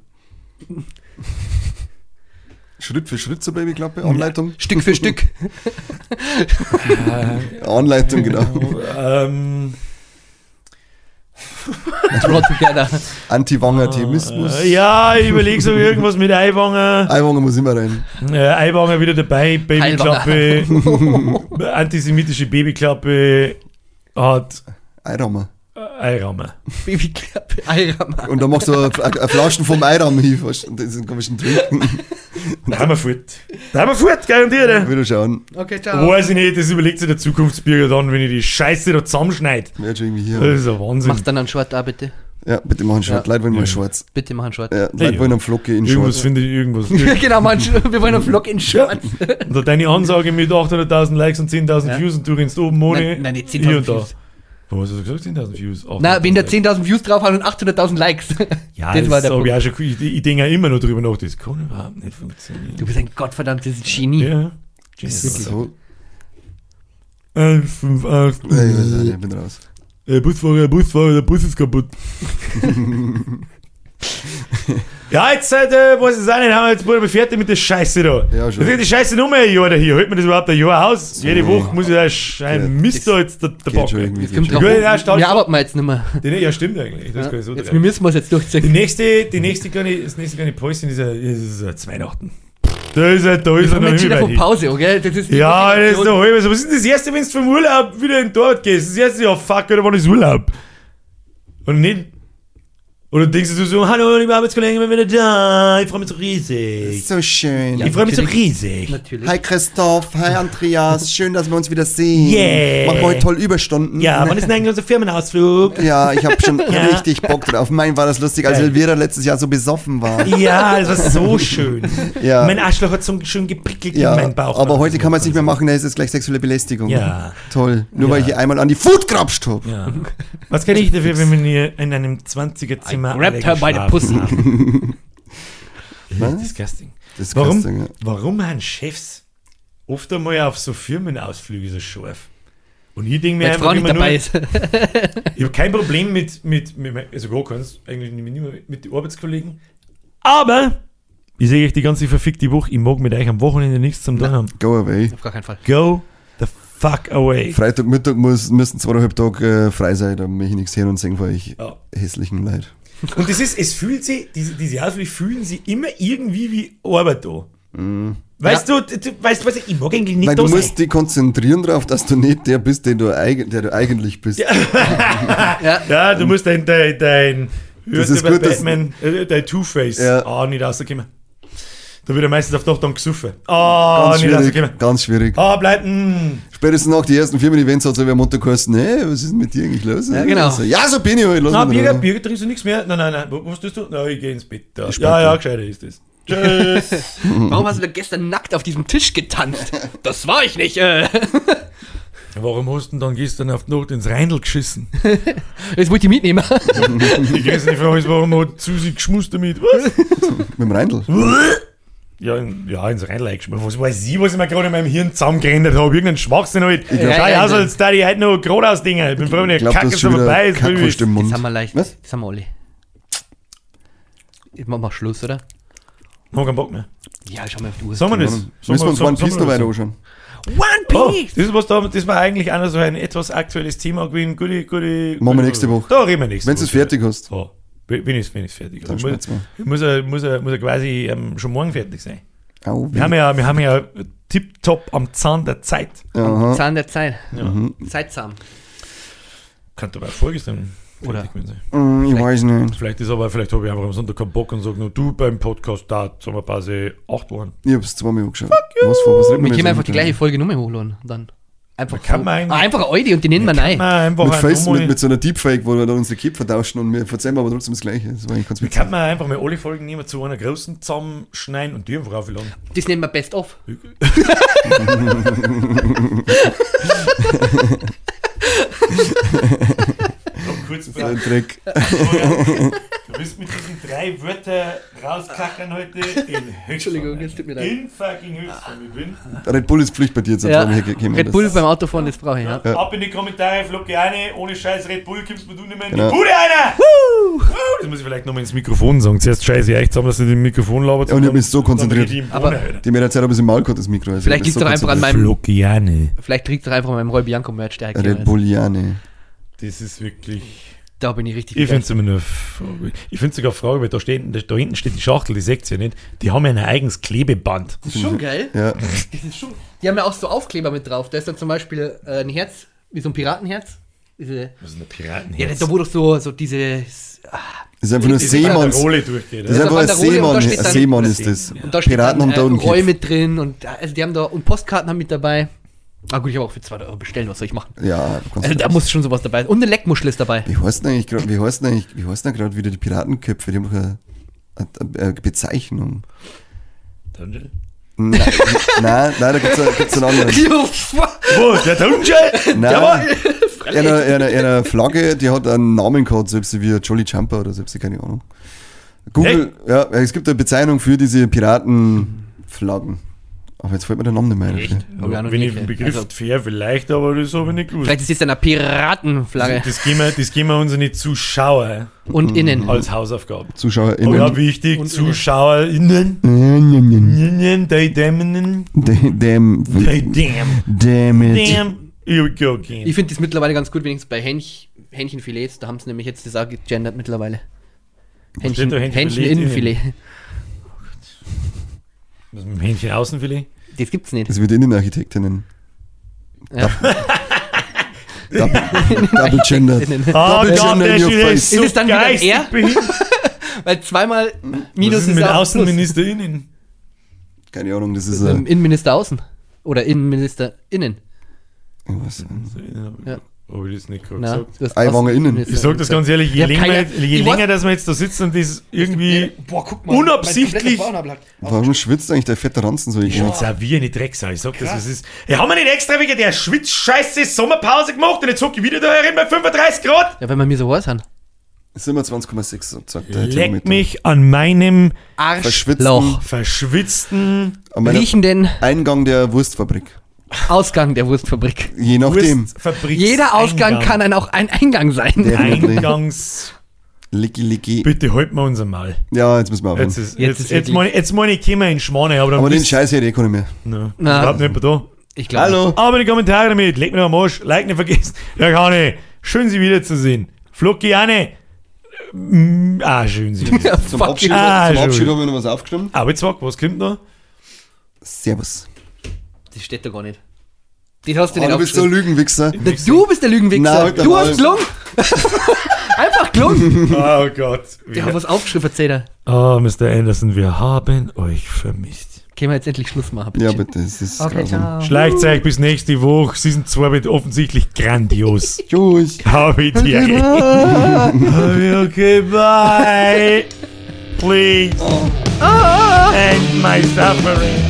Schritt für Schritt zur Babyklappe, Anleitung. Stück für Stück. Anleitung, genau. ähm. Anti-Wanger-Themismus. äh, ja, ich überlege so irgendwas mit Eiwanger. Eiwanger muss immer rein. Äh, Eiwanger wieder dabei, Babyklappe, antisemitische Babyklappe hat Eiramer. Eiramme. Babyklappe, Eirammer. Und dann machst du eine, Flaschen vom Eiram hin. du, Und das kann man schon trinken. Da haben wir fort. Da haben wir fort, garantiert. Wieder schauen. Okay, ciao. Weiß ich nicht, das überlegt sich der Zukunftsbürger dann, wenn ich die Scheiße da zusammenschneide. Schon irgendwie hier. Das ist ein Wahnsinn. Machst dann einen Short da bitte. Ja, bitte machen Short. Ja. Leute wollen mal Ja. Shorts. Bitte mach einen Short. Ja, Leute ja. wollen einen Flocke in Irgendwas Shorts. finde ich, irgendwas. genau, man, wir wollen einen Vlog in Shorts. Und da deine Ansage mit 800.000 Likes und 10.000 Ja. Views und du rennst oben ohne. Nein, nein, nicht hier 10.000 und da. Was hast du gesagt? 10.000 Views? Na, wenn der 800.000 10.000 Views drauf hat und 800.000 Likes. Ja, das das, war der Punkt. ich auch schon. Ich, ich denke ja immer noch drüber nach. Das kann überhaupt nicht funktionieren. Du bist ein gottverdammtes Genie. Ja. So. Fünf, acht. Ja, ich weiß auch nicht, ich bin raus. Äh, Busfahrer, Busfahrer, der Bus ist kaputt. ja, jetzt seit, äh, weiß ich auch nicht, haben wir jetzt wurde fertig mit der Scheiße da. Ja, schon. Das ist die Scheiße Nummer ein Jahr da hier. Hält mir das überhaupt ein Jahr aus? Jede Woche muss ich da Schein Ja, Mist da jetzt schon backen. irgendwie. Jetzt kommt drauf, statt- wir arbeiten jetzt nicht mehr. Die- Ja, stimmt eigentlich. Das Ja, kann ich so jetzt, wir müssen wir es jetzt Die durchziehen. nächste, die nächste kleine, das nächste kleine Päuschen ist, ja- ist, ist Weihnachten. Da ist er, da ist er noch von Pause, okay? Das ist Ja, das ist noch halb. Was ist denn das erste, wenn du vom Urlaub wieder in dort gehst? Das erste, ja, fuck, oder wann ist Urlaub? Und nicht. Oder denkst du so, hallo, liebe Arbeitskollegen, ich bin wieder da. Ich freue mich so riesig. So schön. Ja. ich freue mich so riesig. Natürlich. Hi Christoph, hi Andreas, schön, dass wir uns wieder sehen. Yeah. Machen wir heute toll Überstunden. Ja, wann ist denn eigentlich unser Firmenausflug? Ja, ich habe schon Ja. richtig Bock drauf. Mein war das lustig, als. Elvira letztes Jahr so besoffen war. Ja, das war so schön. Ja. Mein Arschloch hat so schön geprickelt in Ja, meinen Bauch. aber heute kann man es nicht mehr machen, da ist es gleich sexuelle Belästigung. Ja. Toll. Nur Ja. weil ich hier einmal an die Food grapscht hab. Ja. Was kann ich dafür, wenn wir hier in einem 20er-Zimmer grabbed her by the geschlafen pussy. Disgusting. Das ist Warum, ja. warum haben Chefs oft einmal auf so Firmenausflüge so scharf? Und ich denke mir Weil Frau einfach nicht immer dabei nur, ist. ich habe kein Problem mit, mit, mit also gar keins, eigentlich nicht mehr mit den Arbeitskollegen. Aber ich sehe euch die ganze verfickte Woche, ich mag mit euch am Wochenende nichts zum tun haben. Go away. Auf gar keinen Fall. Go the fuck away. Freitagmittag muss, müssen zweieinhalb Tage äh, frei sein, da möchte ich nichts hören und sehen von euch Ja. hässlichen Leid. Und das ist, es fühlt sich, diese, diese Ausflüge fühlen sich immer irgendwie wie Arbeit da. Weißt du, du, du, weißt was, ich mag eigentlich nicht Weil da du sein. musst dich konzentrieren darauf, dass du nicht der bist, den du eig der du eigentlich bist. Ja. Ja, du musst dein, dein, dein Das ist gut, Batman, äh, dein Two-Face Ja. ah, nicht rauskommen. Da wird er meistens auf Nacht dann gesoffen. Ah, ganz nicht schwierig. rausgekommen. Ganz schwierig. Ah, bleibt, mh. Spätestens nach den ersten Firmen-Events hat so wer Motto geheißen, hey, was ist denn mit dir eigentlich los? Ja, genau. So, ja, so bin ich halt. Mich Bier. Bier trinkst du nichts mehr? Nein, nein, nein. Was tust du? Na, ich geh ins Bett. Ja, Ich ja, ja, gescheiter ist das. Tschüss. Warum hast du da gestern nackt auf diesem Tisch getanzt? Das war ich nicht. Äh. Warum hast du denn dann gestern auf die Nacht ins Reindl geschissen? Jetzt wollte ich mitnehmen. Die größte Frage ist, warum hat Susi geschmust damit? Was? Mit dem Reindl. Ja, in, ja, ins eingeschmissen. Was weiß ich, was ich mir gerade in meinem Hirn zusammengerendet habe? Irgendeinen Schwachsinn halt. glaub- Schau aus, als da ich heute noch geradeaus Dinge. Ich bin froh, wenn Ich die Kacke schon vorbei ist. Im Das Mund. haben wir leicht. Was? Das haben wir alle. Ich mach mal Schluss, oder? Hab keinen Bock mehr. Ja, schau mal auf die Uhr. Sagen wir das? Müssen wir uns One Piece noch weiter anschauen. One Oh, das, was da, das war eigentlich auch noch so ein etwas aktuelles Thema gewesen. Gute, gute, Machen wir nächste Woche. Da reden wir nächste Wenn du es fertig hast. So, wenn ich es fertig Dann habe. Muss, muss, er, muss, er, muss er quasi ähm, schon morgen fertig sein. Au, Wir haben ja, wir haben ja tipptopp am Zahn der Zeit. Aha. Zahn der Zeit. Ja. Zeitsam. Könnte aber vorgestern Oder-. Mm, Ich weiß nicht. Vielleicht ist aber, vielleicht habe ich einfach am Sonntag keinen Bock und sage nur, du beim Podcast da, Sommerpause, 8 Wochen. Ich hab's zweimal angeschaut. Was, vor- was reden Wir können einfach die gleiche Folge Nummer hochladen. Dann. Einfach, Man kann Ah, einfach eine Audi und die nennen wir rein. man einfach Mit, Face, mit, mit so einer Deepfake, wo wir dann unsere Köpfe vertauschen und wir verzeihen aber trotzdem das Gleiche. Das war eigentlich ganz Wie witzig. kann man einfach mal alle Folgen nehmen, zu einer großen zusammenschneiden und die einfach aufladen? Das nennen wir Best of. Kurz So ein Dreck. Du bist mit diesen drei Wörtern rauskackern heute in. Entschuldigung, jetzt tut mir leid. In fucking Höchstform. Ich bin. Red Bull ist Pflicht bei dir jetzt. Ja. Red Das- Bull beim Autofahren, das brauche ich, ja. Ja. Ab in die Kommentare, Flocke eine, ohne Scheiß Red Bull kommst du nicht mehr in Genau. die Bude einer! Woo! Das muss ich vielleicht nochmal ins Mikrofon sagen. Zuerst scheiße ich echt zusammen, dass du im Mikrofon labert. Ja, und ich hab mich so konzentriert. Aber- Die mir Zeit habe ich im Maul das Mikro. Also Vielleicht das ist liegt doch einfach an meinem, Flockiane. vielleicht liegt doch einfach an meinem Roy Bianco Merch, der Red. Bulliane. Das ist wirklich. Da bin ich richtig Ich finde es. Ich finde sogar Frage, weil da, steht, da hinten steht die Schachtel, die seht ihr nicht. Die haben ja ein eigenes Klebeband. Das ist schon geil. Ja. Das ist schon, die haben ja auch so Aufkleber mit drauf. Da ist dann zum Beispiel äh, ein Herz, wie so ein Piratenherz. Diese, Was ist eine Piraten? ja, da wo doch so, so diese. Ah, Das ist einfach nur Seemanns. Durchgeht. Das ist einfach ein Seemann. Ein Seemann ist das. und da Piraten dann, haben da äh, Kiff. mit drin und ja, also die haben da und Postkarten haben mit dabei. Ah gut, ich habe auch für 2 Euro bestellt, was soll ich machen? Ja, Also da muss schon sowas dabei sein. Und eine Leckmuschel ist dabei. Wie heißt denn eigentlich gerade, wie heißt denn eigentlich, wie heißt denn gerade wieder die Piratenköpfe? Die haben doch eine, eine, eine Bezeichnung. Dungeon? Nein, nein, nein, da gibt's einen, gibt's einen anderen. Wo? Der Dungeon? Der war. Nein, eine, eine, eine Flagge, die hat einen Namen gehabt, selbst wie Jolly Jumper oder selbst keine Ahnung. Google, ja, es gibt eine Bezeichnung für diese Piratenflaggen. Aber jetzt fällt mir der Name nicht mehr ein. Noch Wenn ich den. Begriff Also- fair vielleicht, aber das habe ich nicht gewusst. Vielleicht ist es eine Piratenflagge. Das geben, wir, das geben wir unseren Zuschauer Und innen. als Hausaufgabe. Oh ZuschauerInnen. ja, wichtig, Und ZuschauerInnen. Innen, Däm. damn it. Damn. Go again. Ich finde das mittlerweile ganz gut, wenigstens bei Hähnch, Hähnchenfilets. Da haben sie nämlich jetzt das auch gegendert mittlerweile. Hähnchen, Hähnchen Hähnchenfilet Innenfilet. Was mit dem Hähnchen Außenfilet? Das gibt's nicht. Das wird Innenarchitektinnen. Ja. Double, double gendered. Innen. Ah, Double Gott, gender der in your ist face. so Ist es dann wieder er? Weil zweimal Was Minus ist ist, mit. AußenministerInnen? Keine Ahnung, das ist ein. Innenminister außen. Oder Innenminister innen. Was? Ja. Habe ich das nicht gerade Na, gesagt? du hast Eiwanger innen. Ich sag das ganz ehrlich, je, länger, keine- je länger weiß- dass wir jetzt da sitzen und das irgendwie Boah, guck unabsichtlich- Warum schwitzt eigentlich der fette Ranzen so? Ich Jetzt auch wie eine Drecksau. Ich sag das, was ist. Ja, haben wir nicht extra wegen der Schwitzscheiße Sommerpause gemacht und jetzt hocke ich wieder da herin bei 35 Grad? Ja, wenn wir mir so heiß. Es sind immer 20,6, sagt der Leck mich an meinem Verschwitzten. Arschloch. verschwitzten An meinem Riechenden Eingang der Wurstfabrik. Ausgang der Wurstfabrik. Je nachdem. Wurstfabriks Jeder Ausgang Eingang. kann ein, auch ein Eingang sein. Der- Eingangs. Licky, licky. Bitte halten wir uns einmal. Ja, jetzt müssen wir aufhören. Jetzt, ist, Jetzt jetzt, ist jetzt, wirklich- meine, jetzt meine ich, kommen wir in Schmane, aber dann Aber den wisst- Scheiß hätte ich eh nicht mehr. No, Na. überhaupt nicht mehr da. Ich glaube. Hallo. Aber die Kommentare damit, leg mir am Arsch, like nicht vergessen. Ja, Kane, schön Sie wiederzusehen. Flocki Anne. Mm, Ah, schön Sie wieder. Zum Fuck Abschied, you. Ah, zum. Abschied haben wir noch was aufgeschrieben. Aber jetzt was kommt noch? Servus. Das steht da gar nicht. Das hast du Oh, nicht du bist so ein. Lügenwichser. Du bist der Lügenwichser. Halt du hast Lung. Einfach gelungen. Oh Gott. Die haben was aufgeschrieben, erzählt er. Oh, Mr. Anderson, wir haben euch vermisst. Können wir jetzt endlich Schluss machen, bitte? Ja, bitte, es ist Okay, ciao. Schleicht euch bis nächste Woche. Sie sind zwar mit offensichtlich grandios. Tschüss. Habe ich dir. okay, bye. Please. End my suffering.